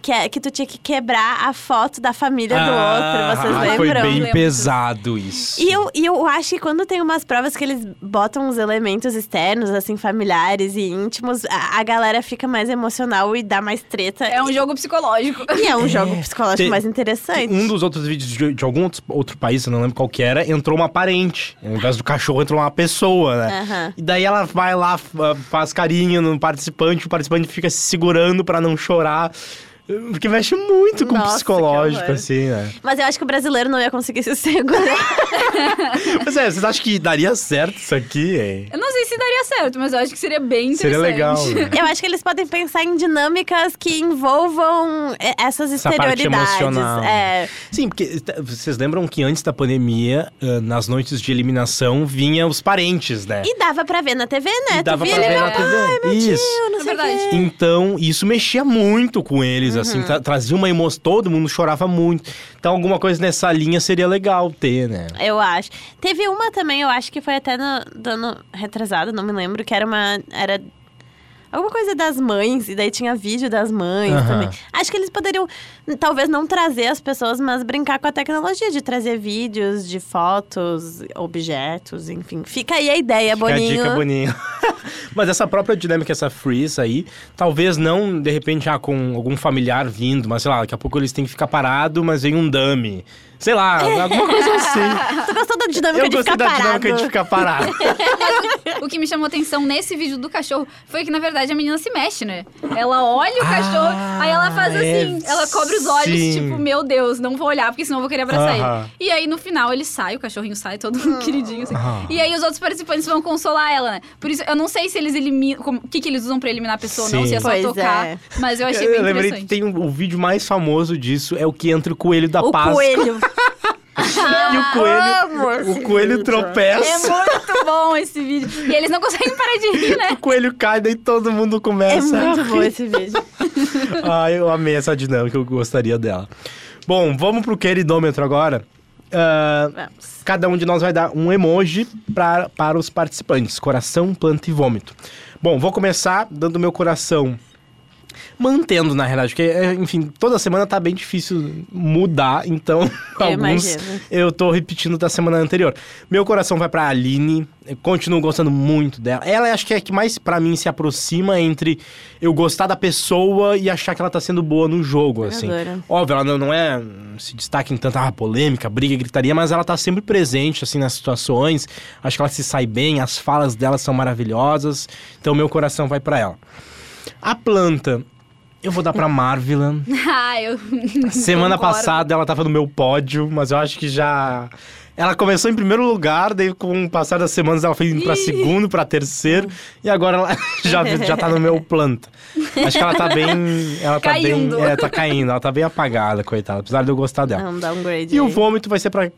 Speaker 3: Que, é, que tu tinha que quebrar a foto da família do
Speaker 1: Ah,
Speaker 3: outro, vocês
Speaker 1: Foi
Speaker 3: lembram?
Speaker 1: bem
Speaker 2: Lembro.
Speaker 1: pesado isso.
Speaker 3: E eu, e eu acho que quando tem umas provas que eles botam uns elementos externos, assim, familiares e íntimos, a, a galera fica mais emocional e dá mais treta.
Speaker 2: É um jogo psicológico.
Speaker 3: E é um jogo psicológico mais interessante.
Speaker 1: Um dos outros vídeos de, de algum outro, outro país, eu não lembro qual que era, entrou uma parente. Ao invés do cachorro, entrou uma pessoa, né?
Speaker 3: Aham.
Speaker 1: E daí ela vai lá, fa- faz carinho no participante, o participante fica se segurando pra não chorar. Porque mexe muito com o
Speaker 3: Nossa, que
Speaker 1: psicológico, assim, né?
Speaker 3: Mas eu acho que o brasileiro não ia conseguir se segurar. (laughs)
Speaker 1: Mas é, vocês acham que daria certo isso aqui, hein?
Speaker 2: Eu não sei se daria certo, mas eu acho que seria bem interessante.
Speaker 1: Seria legal, né? (laughs)
Speaker 3: eu acho que eles podem pensar em dinâmicas que envolvam eh, essas
Speaker 1: Essa parte
Speaker 3: exterioridades.
Speaker 1: emocional.
Speaker 3: É.
Speaker 1: Sim, porque t- vocês lembram que antes da pandemia, ah, nas noites de eliminação, vinha os parentes, né?
Speaker 3: E dava pra ver na TV, né?
Speaker 1: E dava
Speaker 3: tu
Speaker 1: pra
Speaker 3: via ele,
Speaker 1: ver
Speaker 3: meu
Speaker 1: na
Speaker 3: pai,
Speaker 1: TV.
Speaker 3: meu
Speaker 1: Isso.
Speaker 3: tio, não
Speaker 2: É
Speaker 3: sei o
Speaker 2: verdade.
Speaker 3: quê.
Speaker 1: Então, isso mexia muito com eles,
Speaker 3: Uhum.
Speaker 1: assim, tra- trazia uma emoção, todo mundo chorava muito. Então, alguma coisa nessa linha seria legal ter, né?
Speaker 3: Eu acho. Teve uma também, eu acho que foi até no, do ano retrasado, não me lembro, que era uma. Era alguma coisa das mães, e daí tinha vídeo das mães
Speaker 1: Aham.
Speaker 3: também. Acho que eles poderiam, talvez não trazer as pessoas, mas brincar com a tecnologia de trazer vídeos de fotos, objetos, enfim. Fica aí a ideia,
Speaker 1: Fica a
Speaker 3: Boninho.
Speaker 1: dica, Boninho. (laughs) Mas essa própria dinâmica, essa freeze aí, talvez não, de repente, já com algum familiar vindo, mas sei lá, daqui a pouco eles têm que ficar parado, mas vem um dummy. Sei lá, alguma coisa assim. (laughs)
Speaker 3: Tu gostou da dinâmica
Speaker 1: Eu
Speaker 3: de
Speaker 1: gostei
Speaker 3: ficar
Speaker 1: da
Speaker 3: parado?
Speaker 1: dinâmica de ficar parado. (laughs)
Speaker 2: O que me chamou atenção nesse vídeo do cachorro foi que, na verdade, a menina se mexe, né? Ela olha o cachorro, aí ela faz
Speaker 1: é,
Speaker 2: assim, ela cobre os olhos,
Speaker 1: sim.
Speaker 2: tipo, meu Deus, não vou olhar, porque senão eu vou querer abraçar
Speaker 1: Aham.
Speaker 2: ele. E aí, no final, ele sai, o cachorrinho sai, todo (laughs) queridinho, assim. E aí, os outros participantes vão consolar ela, né? Por isso, eu não sei se eles eliminam, como- o que, que eles usam pra eliminar a pessoa ou não,
Speaker 1: Sim.
Speaker 2: se é só
Speaker 3: Pois
Speaker 2: tocar.
Speaker 3: é.
Speaker 2: Mas eu achei bem
Speaker 1: Eu lembrei que
Speaker 2: interessante.
Speaker 1: tem um, o vídeo mais famoso disso, é o que entra o coelho da
Speaker 3: O
Speaker 1: Páscoa.
Speaker 3: coelho.
Speaker 1: E o coelho, o coelho
Speaker 3: vídeo.
Speaker 2: É
Speaker 1: tropeça.
Speaker 2: muito bom esse vídeo. E eles não conseguem parar de rir, né? (laughs)
Speaker 1: O coelho cai, daí todo mundo
Speaker 3: É
Speaker 1: começa. a
Speaker 3: muito
Speaker 1: rir.
Speaker 3: bom esse vídeo. (laughs)
Speaker 1: Ah, eu amei essa dinâmica, eu gostaria dela. Bom, vamos pro queridômetro agora. Ah,
Speaker 3: Vamos.
Speaker 1: cada um de nós vai dar um emoji pra, para os participantes: coração, planta e vômito. Bom, vou começar dando meu coração. Mantendo, na realidade, porque, é, enfim, toda semana tá bem difícil mudar, então (laughs) alguns
Speaker 3: imagino.
Speaker 1: eu tô repetindo da semana anterior. Meu coração vai pra Aline, eu continuo gostando muito dela. Ela acho que é a que mais pra mim se aproxima entre eu gostar da pessoa e achar que ela tá sendo boa no jogo, assim.
Speaker 3: adoro.
Speaker 1: Óbvio, ela não, não é. se destaca em tanta ah, polêmica, briga, gritaria, mas ela tá sempre presente, assim, nas situações. Acho que ela se sai bem, as falas dela são maravilhosas. Então, meu coração vai pra ela. A planta. Eu vou dar pra Marvila. (laughs)
Speaker 2: ah, eu.
Speaker 1: Semana
Speaker 2: concordo.
Speaker 1: passada ela tava no meu pódio, mas eu acho que já. Ela começou em primeiro lugar, daí com o passar das semanas ela foi indo pra segundo, pra terceiro, e agora ela (laughs) já, já tá no meu planta. Acho que ela tá bem. Ela tá
Speaker 2: Caindo.
Speaker 1: bem. É, tá caindo, ela tá bem apagada, coitada, apesar de eu gostar dela.
Speaker 3: É um downgrade.
Speaker 1: E o
Speaker 3: aí.
Speaker 1: vômito vai ser pra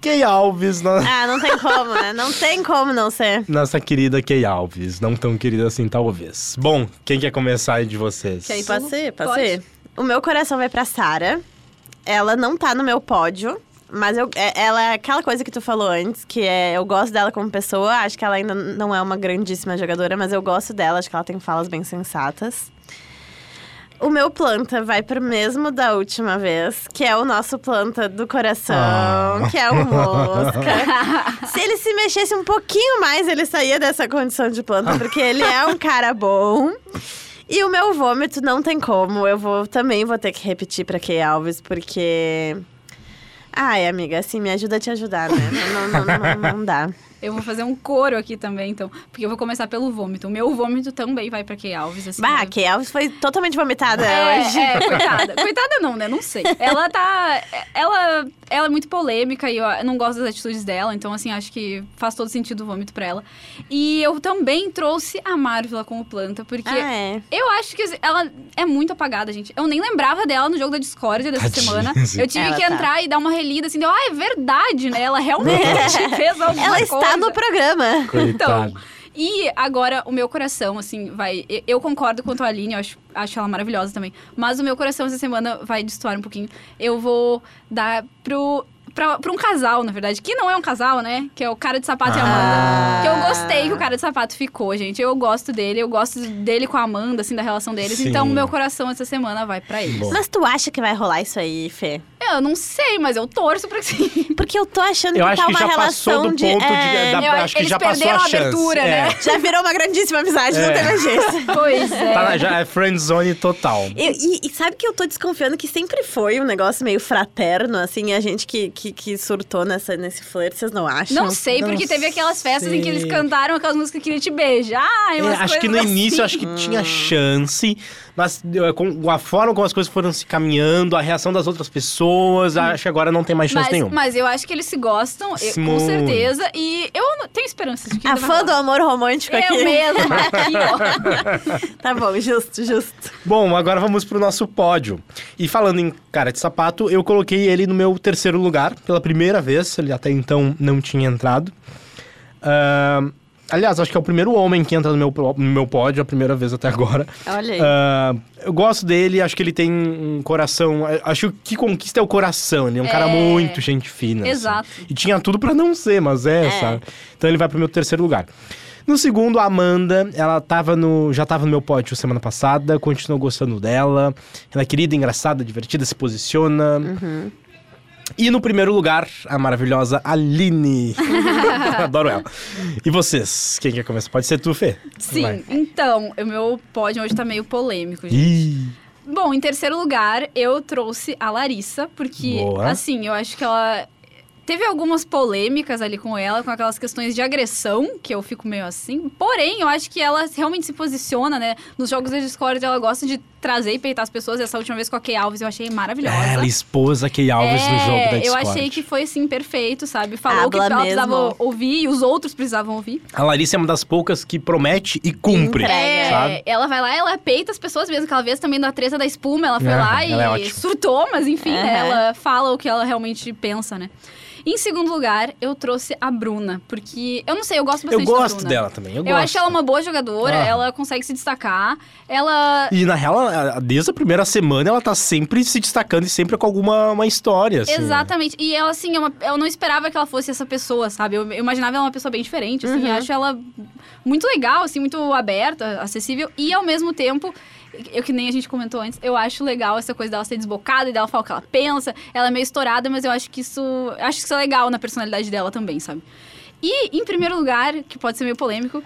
Speaker 1: Kay Alves, no-
Speaker 3: Ah, não tem como, né? Não tem como não ser.
Speaker 1: nossa querida Kay Alves. Não tão querida assim, talvez. Bom, quem quer começar aí de vocês?
Speaker 3: Pode, Pode. ser. O meu coração vai pra Sara. Ela não tá no meu pódio. Mas eu, é- ela é aquela coisa que tu falou antes, que é eu gosto dela como pessoa. Acho que ela ainda não é uma grandíssima jogadora, mas eu gosto dela. Acho que ela tem falas bem sensatas. O meu planta vai pro mesmo da última vez, que é o nosso planta do coração,
Speaker 1: Ah.
Speaker 3: que é o Mosca. (laughs) se ele se mexesse um pouquinho mais, ele saía dessa condição de planta, porque ele é um cara bom. E o meu vômito não tem como. Eu vou também vou ter que repetir pra Kay Alves, porque. Ai, amiga, assim, me ajuda a te ajudar, né? Não, não, não, não, não dá.
Speaker 2: Eu vou fazer um coro aqui também, então. Porque eu vou começar pelo vômito. O meu vômito também vai pra Kay Alves, assim.
Speaker 3: Bah,
Speaker 2: eu-
Speaker 3: Kay Alves foi totalmente vomitada
Speaker 2: É,
Speaker 3: hoje.
Speaker 2: é, (laughs) coitada. Coitada não, né? Não sei. Ela tá. Ela, ela é muito polêmica e eu não gosto das atitudes dela, então, assim, acho que faz todo sentido o vômito pra ela. E eu também trouxe a Marvel como planta, porque.
Speaker 3: Ah, é.
Speaker 2: Eu acho que ela é muito apagada, gente. Eu nem lembrava dela no jogo da Discord dessa
Speaker 1: Tadinha,
Speaker 2: semana.
Speaker 1: sim.
Speaker 2: Eu tive
Speaker 3: Ela
Speaker 2: que
Speaker 3: tá.
Speaker 2: entrar e dar uma relida assim, deu, ah, é verdade, né? Ela (laughs) realmente fez alguma
Speaker 3: Ela
Speaker 2: coisa.
Speaker 3: Está no programa.
Speaker 1: Coitada.
Speaker 2: Então, e agora o meu coração, assim, vai. eu- Eu concordo com a Aline, eu acho, acho ela maravilhosa também. Mas o meu coração essa semana vai destoar um pouquinho. Eu vou dar pro. Pra, pra um casal, na verdade, que não é um casal, né? Que é o cara de sapato e a
Speaker 1: Ah.
Speaker 2: Amanda. Que eu gostei que o cara de sapato ficou, gente. Eu gosto dele, eu gosto dele com a Amanda, assim, da relação deles.
Speaker 1: Sim.
Speaker 2: Então, o meu coração essa semana vai pra eles.
Speaker 1: Bom.
Speaker 3: Mas tu acha que vai rolar isso aí, Fê?
Speaker 2: Eu não sei, mas eu torço pra que sim. (laughs)
Speaker 3: Porque eu tô achando
Speaker 1: Eu
Speaker 3: que
Speaker 1: acho
Speaker 3: tá
Speaker 1: que
Speaker 3: uma
Speaker 1: já
Speaker 3: relação
Speaker 1: passou do
Speaker 3: de.
Speaker 1: ponto de-
Speaker 3: é,
Speaker 1: da-
Speaker 2: Eu-
Speaker 1: acho que
Speaker 2: eles
Speaker 1: já passou
Speaker 2: perderam
Speaker 1: a
Speaker 2: a
Speaker 1: chance.
Speaker 2: abertura,
Speaker 1: É.
Speaker 2: né? (laughs)
Speaker 3: Já virou uma grandíssima amizade, não
Speaker 1: É.
Speaker 3: tem mais jeito. (laughs)
Speaker 2: Pois é.
Speaker 1: Tá, já é friend zone total.
Speaker 3: E, e- e sabe que eu tô desconfiando que sempre foi um negócio meio fraterno, assim, a gente que, que, que surtou nessa, nesse flerte, vocês não acham?
Speaker 2: Não sei,
Speaker 1: Não
Speaker 2: porque teve aquelas festas em que eles
Speaker 1: sei.
Speaker 2: cantaram aquelas músicas que queria te beijar.
Speaker 1: É, acho que no
Speaker 2: coisas
Speaker 1: início
Speaker 2: assim.
Speaker 1: acho que tinha chance, mas com a forma como as coisas foram se caminhando, a reação das outras pessoas, acho que agora não tem mais chance
Speaker 2: Mas,
Speaker 1: nenhuma.
Speaker 2: mas eu acho que eles se gostam, eu- com certeza. E eu não- tenho esperança de que
Speaker 3: A fã do amor romântico
Speaker 2: Eu
Speaker 3: aqui.
Speaker 2: mesma, aqui, ó. (laughs)
Speaker 3: Tá bom, justo, justo.
Speaker 1: Bom, agora vamos pro nosso pódio. E falando em cara de sapato, eu coloquei ele no meu terceiro lugar, pela primeira vez, ele até então não tinha entrado. Ahn, aliás, acho que é o primeiro homem que entra no meu, no meu pódio, a primeira vez até agora.
Speaker 3: Olha aí.
Speaker 1: Ah, eu gosto dele, acho que ele tem um coração. Acho que conquista é o coração. Ele é um cara
Speaker 2: É.
Speaker 1: muito gente fina. assim.
Speaker 2: Exato.
Speaker 1: E tinha tudo pra não ser, mas é,
Speaker 3: É.
Speaker 1: sabe? Então ele vai pro meu terceiro lugar. No segundo, a Amanda, ela tava no, já tava no meu pódio semana passada, continuo gostando dela. Ela é querida, engraçada, divertida, se posiciona.
Speaker 3: Uhum.
Speaker 1: E no primeiro lugar, a maravilhosa Aline. (laughs) Adoro ela. E vocês? Quem quer começar? Pode ser tu, Fê?
Speaker 2: Sim,
Speaker 1: Vai.
Speaker 2: então, o meu pódio hoje tá meio polêmico, gente.
Speaker 1: Ih,
Speaker 2: Bom, em terceiro lugar, eu trouxe a Larissa, porque,
Speaker 1: Boa.
Speaker 2: assim, eu acho que ela. Teve algumas polêmicas ali com ela, com aquelas questões de agressão, que eu fico meio assim. Porém, eu acho que ela realmente se posiciona, né? Nos jogos da Discord, ela gosta de trazer e peitar as pessoas. Essa última vez com a Kay Alves eu achei maravilhosa.
Speaker 1: ela expôs a Kay Alves no
Speaker 2: É,
Speaker 1: jogo da
Speaker 2: eu
Speaker 1: Discord.
Speaker 2: achei que foi, assim, perfeito, sabe? Falou o que
Speaker 3: Habla
Speaker 2: ela precisava
Speaker 3: mesmo.
Speaker 2: ouvir e os outros precisavam ouvir.
Speaker 1: A Larissa é uma das poucas que promete e cumpre.
Speaker 2: É,
Speaker 1: sabe?
Speaker 2: ela vai lá, ela peita as pessoas mesmo. Aquela vez também da treta da espuma, ela foi
Speaker 1: É,
Speaker 2: lá
Speaker 1: ela é
Speaker 2: e surtou, mas enfim, né, ela fala o que ela realmente pensa, né? Em segundo lugar, eu trouxe a Bruna, porque eu não sei, eu gosto
Speaker 1: Eu
Speaker 2: bastante da
Speaker 1: gosto
Speaker 2: Bruna.
Speaker 1: dela também, eu,
Speaker 2: Eu,
Speaker 1: gosto.
Speaker 2: acho ela uma boa jogadora,
Speaker 1: Ah.
Speaker 2: ela consegue se destacar. Ela
Speaker 1: E na real, desde a primeira semana, ela tá sempre se destacando e sempre com alguma uma história, assim.
Speaker 2: Exatamente. E ela, assim, é uma- eu não esperava que ela fosse essa pessoa, sabe? Eu, eu imaginava ela uma pessoa bem diferente, assim.
Speaker 3: Uhum.
Speaker 2: Eu acho ela muito legal, assim, muito aberta, acessível. E, ao mesmo tempo, eu que nem a gente comentou antes, eu acho legal essa coisa dela ser desbocada e dela falar o que ela pensa. Ela é meio estourada, mas eu acho que isso... Acho que isso é legal na personalidade dela também, sabe? E, em primeiro lugar, que pode ser meio polêmico...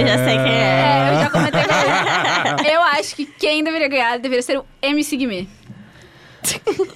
Speaker 3: Eu já sei quem
Speaker 2: É, eu já comentei. Eu acho que quem deveria ganhar deveria ser o MC Guimê.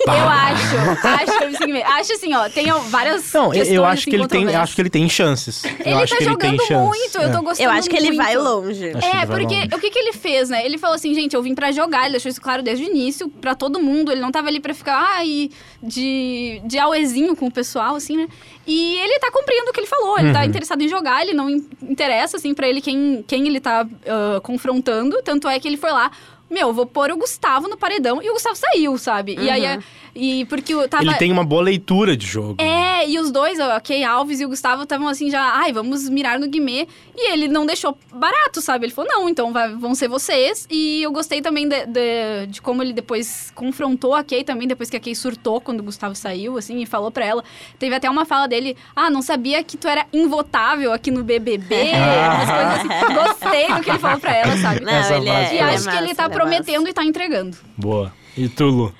Speaker 2: Eu acho, acho que eu me Acho assim, ó, tem várias
Speaker 1: Não, eu- eu acho
Speaker 2: assim,
Speaker 1: que ele tem, eu acho que ele tem chances. eu
Speaker 2: Ele
Speaker 1: acho
Speaker 2: tá
Speaker 1: que ele
Speaker 2: jogando
Speaker 1: tem chance.
Speaker 2: muito, eu tô
Speaker 1: É.
Speaker 2: gostando
Speaker 3: Eu acho que ele
Speaker 2: muito.
Speaker 3: vai longe.
Speaker 1: Acho ele
Speaker 2: É,
Speaker 1: vai
Speaker 2: porque
Speaker 1: longe.
Speaker 2: o que, que ele fez, né? Ele falou assim, gente, eu vim pra jogar, ele deixou isso claro desde o início, pra todo mundo. Ele não tava ali pra ficar, ai, de, de auezinho com o pessoal, assim, né? E ele tá cumprindo o que ele falou. Ele tá
Speaker 1: Uhum.
Speaker 2: interessado em jogar, ele não in- interessa, assim, pra ele quem, quem ele tá ah, confrontando. Tanto é que ele foi lá. Meu, vou pôr o Gustavo no paredão e o Gustavo saiu, sabe? E aí, é- e porque o- tava.
Speaker 1: Ele tem uma boa leitura de jogo.
Speaker 2: É, e os dois, a Kay Alves e o Gustavo, estavam assim já, ai, vamos mirar no Guimê. E ele não deixou barato, sabe? Ele falou, não, então vai- vão ser vocês. E eu gostei também de, de, de como ele depois confrontou a Kay também, depois que a Kay surtou quando o Gustavo saiu, assim, e falou pra ela. Teve até uma fala dele, ah, não sabia que tu era invotável aqui no BBB. (laughs) Umas coisas assim. Gostei do que ele falou pra ela, sabe?
Speaker 3: Não,
Speaker 1: Essa
Speaker 3: ele é,
Speaker 2: E
Speaker 1: foi
Speaker 3: ele é
Speaker 2: acho que ele
Speaker 3: massa,
Speaker 2: tá
Speaker 3: é
Speaker 2: prometendo
Speaker 3: massa.
Speaker 2: e tá entregando.
Speaker 1: Boa. E tu, Lu?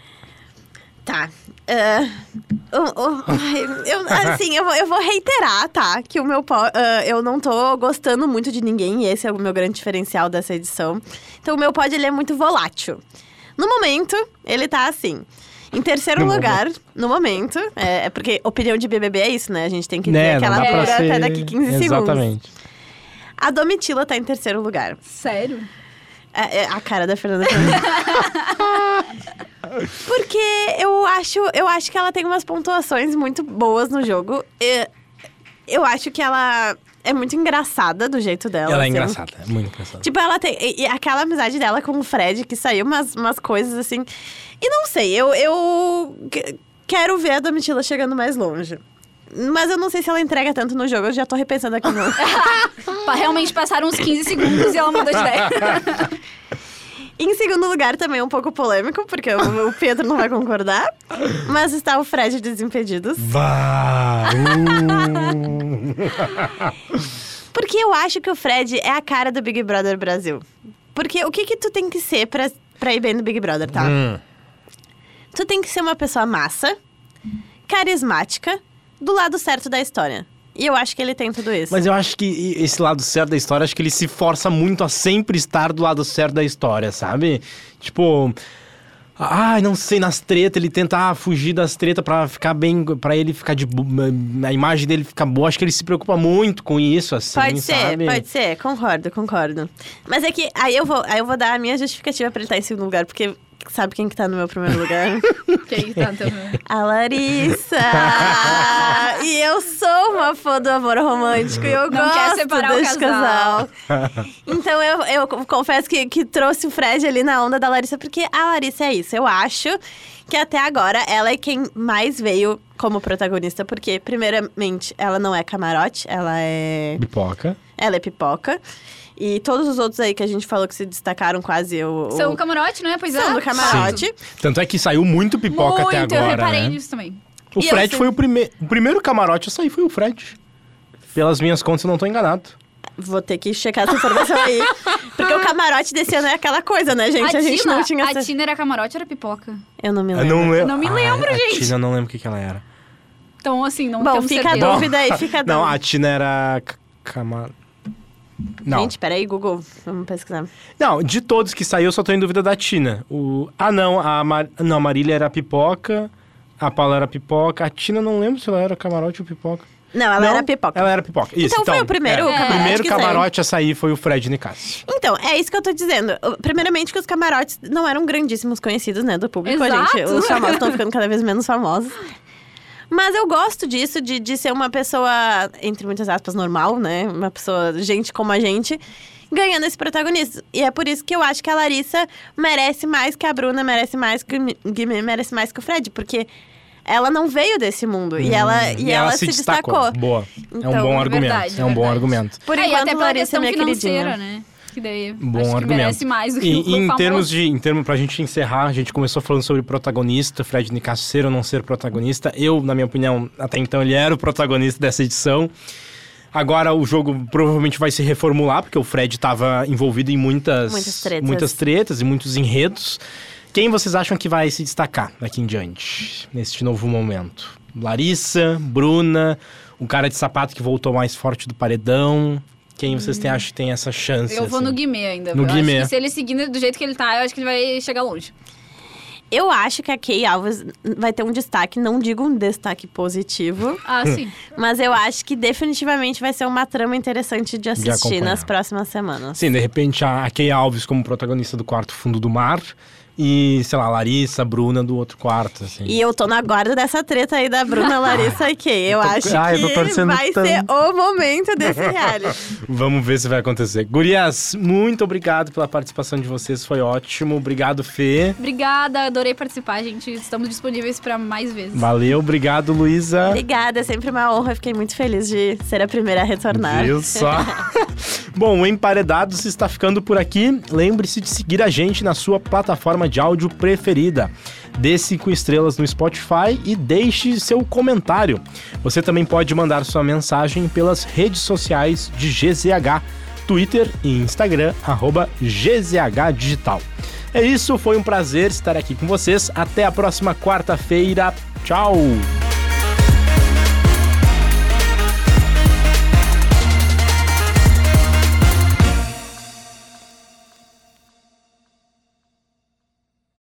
Speaker 3: Tá. Ah, o- o- ai, eu, assim, eu, vou- eu vou reiterar, tá? Que o meu ah, eu não tô gostando muito de ninguém, e esse é o meu grande diferencial dessa edição. Então, o meu pod ele é muito volátil. No momento, ele tá assim. Em terceiro
Speaker 1: No
Speaker 3: lugar, no momento, é, é porque opinião de BBB é isso, né? A gente tem que ver
Speaker 1: Né, não
Speaker 3: aquela pura
Speaker 1: ser...
Speaker 3: até daqui 15 segundos.
Speaker 1: Exatamente.
Speaker 3: A Domitila tá em terceiro lugar.
Speaker 2: Sério?
Speaker 3: É, é a cara da Fernanda. (laughs) Porque eu acho, eu acho que ela tem umas pontuações muito boas no jogo. Eu acho que ela é muito engraçada do jeito dela.
Speaker 1: Ela é
Speaker 3: assim.
Speaker 1: engraçada, é muito engraçada.
Speaker 3: Tipo, ela tem. E, e aquela amizade dela com o Fred, que saiu umas, umas coisas assim. E não sei, eu, eu que- quero ver a Domitila chegando mais longe. Mas eu não sei se ela entrega tanto no jogo, eu já tô repensando aqui no. (laughs)
Speaker 2: Realmente passaram uns 15 segundos e ela mudou de ideia.
Speaker 3: Em segundo lugar, também é um pouco polêmico, porque o, o Pedro não vai concordar. Mas está o Fred Desimpedidos.
Speaker 1: Vá! Uh.
Speaker 3: Porque eu acho que o Fred é a cara do Big Brother Brasil. Porque o que que tu tem que ser pra, pra ir bem no Big Brother, tá?
Speaker 1: Hum.
Speaker 3: Tu tem que ser uma pessoa massa, carismática, do lado certo da história. E eu acho que ele tem tudo isso.
Speaker 1: Mas eu acho que esse lado certo da história, acho que ele se força muito a sempre estar do lado certo da história, sabe? Tipo. Ai, não sei, nas tretas, ele tenta ah, fugir das tretas pra ficar bem, pra ele ficar de. A imagem dele ficar boa. Acho que ele se preocupa muito com isso, assim.
Speaker 3: Pode ser,
Speaker 1: sabe?
Speaker 3: pode ser, concordo, concordo. Mas é que aí eu vou, aí eu vou dar a minha justificativa pra ele estar em segundo lugar, porque sabe quem que tá no meu primeiro lugar? (laughs)
Speaker 2: Quem tá também?
Speaker 3: A Larissa! e eu sou uma fã do amor romântico e eu
Speaker 2: Não
Speaker 3: gosto
Speaker 2: quer separar o
Speaker 3: desse
Speaker 2: casal. (laughs)
Speaker 3: então eu, eu confesso que, que trouxe o Fred ali na onda da Larissa, porque a Larissa é isso. Eu acho que até agora ela é quem mais veio como protagonista, porque, primeiramente, ela não é camarote, ela é.
Speaker 1: Pipoca.
Speaker 3: Ela é pipoca. E todos os outros aí que a gente falou que se destacaram quase o. o-
Speaker 2: São o camarote, não é? Pois é.
Speaker 3: são do camarote.
Speaker 1: Tanto é que saiu muito pipoca
Speaker 2: Muito,
Speaker 1: até agora.
Speaker 2: eu reparei
Speaker 1: né?
Speaker 2: nisso também.
Speaker 1: O
Speaker 3: E eu
Speaker 1: Fred foi o primeiro. O primeiro camarote a sair foi o Fred. Pelas minhas contas, eu não tô enganado.
Speaker 3: Vou ter que checar essa informação aí. Porque o camarote desse ano é aquela coisa, né, gente? A, gente
Speaker 2: Tina,
Speaker 3: não tinha.
Speaker 2: a
Speaker 3: essa-
Speaker 2: Tina era camarote ou era pipoca?
Speaker 3: Eu não me
Speaker 1: Eu
Speaker 3: lembro.
Speaker 1: não, lembro.
Speaker 2: não me lembro,
Speaker 1: a
Speaker 2: gente.
Speaker 1: Tina, eu não lembro o que, que ela era.
Speaker 2: Então, assim, não
Speaker 3: Bom,
Speaker 2: temos
Speaker 3: fica a
Speaker 2: certeza.
Speaker 3: dúvida aí, fica a (laughs) dúvida.
Speaker 1: Não, a Tina era. c- Cama... Não.
Speaker 3: Gente, peraí, Google, vamos pesquisar.
Speaker 1: Não, de todos que saiu, eu só tô em dúvida da Tina. O... Ah, não, a Mar... não, a Marília era pipoca, a Paula era pipoca, a Tina não lembro se ela era camarote ou pipoca.
Speaker 3: Não, ela
Speaker 1: Não,
Speaker 3: era pipoca.
Speaker 1: Ela era pipoca. Isso,
Speaker 3: Então foi o primeiro
Speaker 1: é.
Speaker 3: camarote
Speaker 1: O primeiro
Speaker 3: que saiu.
Speaker 1: camarote a sair foi o Fred Nicásio.
Speaker 3: Então, é isso que eu tô dizendo. Primeiramente que os camarotes não eram grandíssimos conhecidos, né, do público,
Speaker 2: Exato.
Speaker 3: gente. Os famosos estão ficando cada vez menos famosos. (laughs) Mas eu gosto disso, de, de ser uma pessoa, entre muitas aspas, normal, né? Uma pessoa, gente como a gente, ganhando esse protagonismo. E é por isso que eu acho que a Larissa merece mais que a Bruna, merece mais que o Guimê, merece mais que o Fred. Porque ela não veio desse mundo. e ela, e ela, se destacou.
Speaker 1: Boa. é um
Speaker 3: Então,
Speaker 1: bom
Speaker 2: é
Speaker 1: argumento.
Speaker 2: verdade,
Speaker 1: é um bom
Speaker 2: verdade.
Speaker 1: argumento.
Speaker 3: Por enquanto,
Speaker 2: até
Speaker 3: Larissa é minha queridinha.
Speaker 2: né? Que daí
Speaker 1: Bom
Speaker 2: acho que
Speaker 1: argumento.
Speaker 2: merece mais do que
Speaker 1: E,
Speaker 2: o
Speaker 1: em
Speaker 2: famoso.
Speaker 1: termos de, em termos pra gente encerrar, a gente começou falando sobre protagonista, Fred Nicásio ser ou não ser protagonista. Eu, na minha opinião, até então ele era o protagonista dessa edição. Agora o jogo provavelmente vai se reformular, porque o Fred estava envolvido em muitas,
Speaker 3: Muitas tretas.
Speaker 1: muitas tretas e muitos enredos. Quem vocês acham que vai se destacar daqui em diante, neste novo momento? Larissa, Bruna, o cara de sapato que voltou mais forte do paredão. Quem vocês têm, acham que tem essa chance?
Speaker 2: Eu vou
Speaker 1: assim?
Speaker 2: no Guimê ainda.
Speaker 1: No
Speaker 2: eu
Speaker 1: Guimê.
Speaker 2: acho que se ele seguindo do jeito que ele tá, eu acho que ele vai chegar longe.
Speaker 3: Eu acho que a Kay Alves vai ter um destaque, não digo um destaque positivo, (laughs)
Speaker 2: Ah, sim.
Speaker 3: mas eu acho que definitivamente vai ser uma trama interessante de assistir
Speaker 1: acompanhar.
Speaker 3: nas próximas semanas.
Speaker 1: Sim, de repente a Kay Alves como protagonista do quarto fundo do mar e, sei lá, Larissa, Bruna do outro quarto, assim.
Speaker 3: E eu tô na guarda dessa treta aí da Bruna, (laughs) Larissa e Kay. Eu,
Speaker 1: tô-
Speaker 3: acho
Speaker 1: Ah, eu
Speaker 3: que vai
Speaker 1: tanto.
Speaker 3: ser o momento desse (laughs) reality.
Speaker 1: Vamos ver se vai acontecer. Gurias, muito obrigado pela participação de vocês, foi ótimo. Obrigado, Fê.
Speaker 2: Obrigada, adorei participar, gente. Estamos disponíveis pra mais vezes.
Speaker 1: Valeu, obrigado, Luísa.
Speaker 3: Obrigada, é sempre uma honra. Fiquei muito feliz de ser a primeira a retornar.
Speaker 1: Viu só? (laughs) Bom, o Emparedados está ficando por aqui. Lembre-se de seguir a gente na sua plataforma de áudio preferida. Dê cinco estrelas no Spotify e deixe seu comentário. Você também pode mandar sua mensagem pelas redes sociais de GZH, Twitter e Instagram, arroba GZH Digital. É isso, foi um prazer estar aqui com vocês. Até a próxima quarta-feira. Tchau!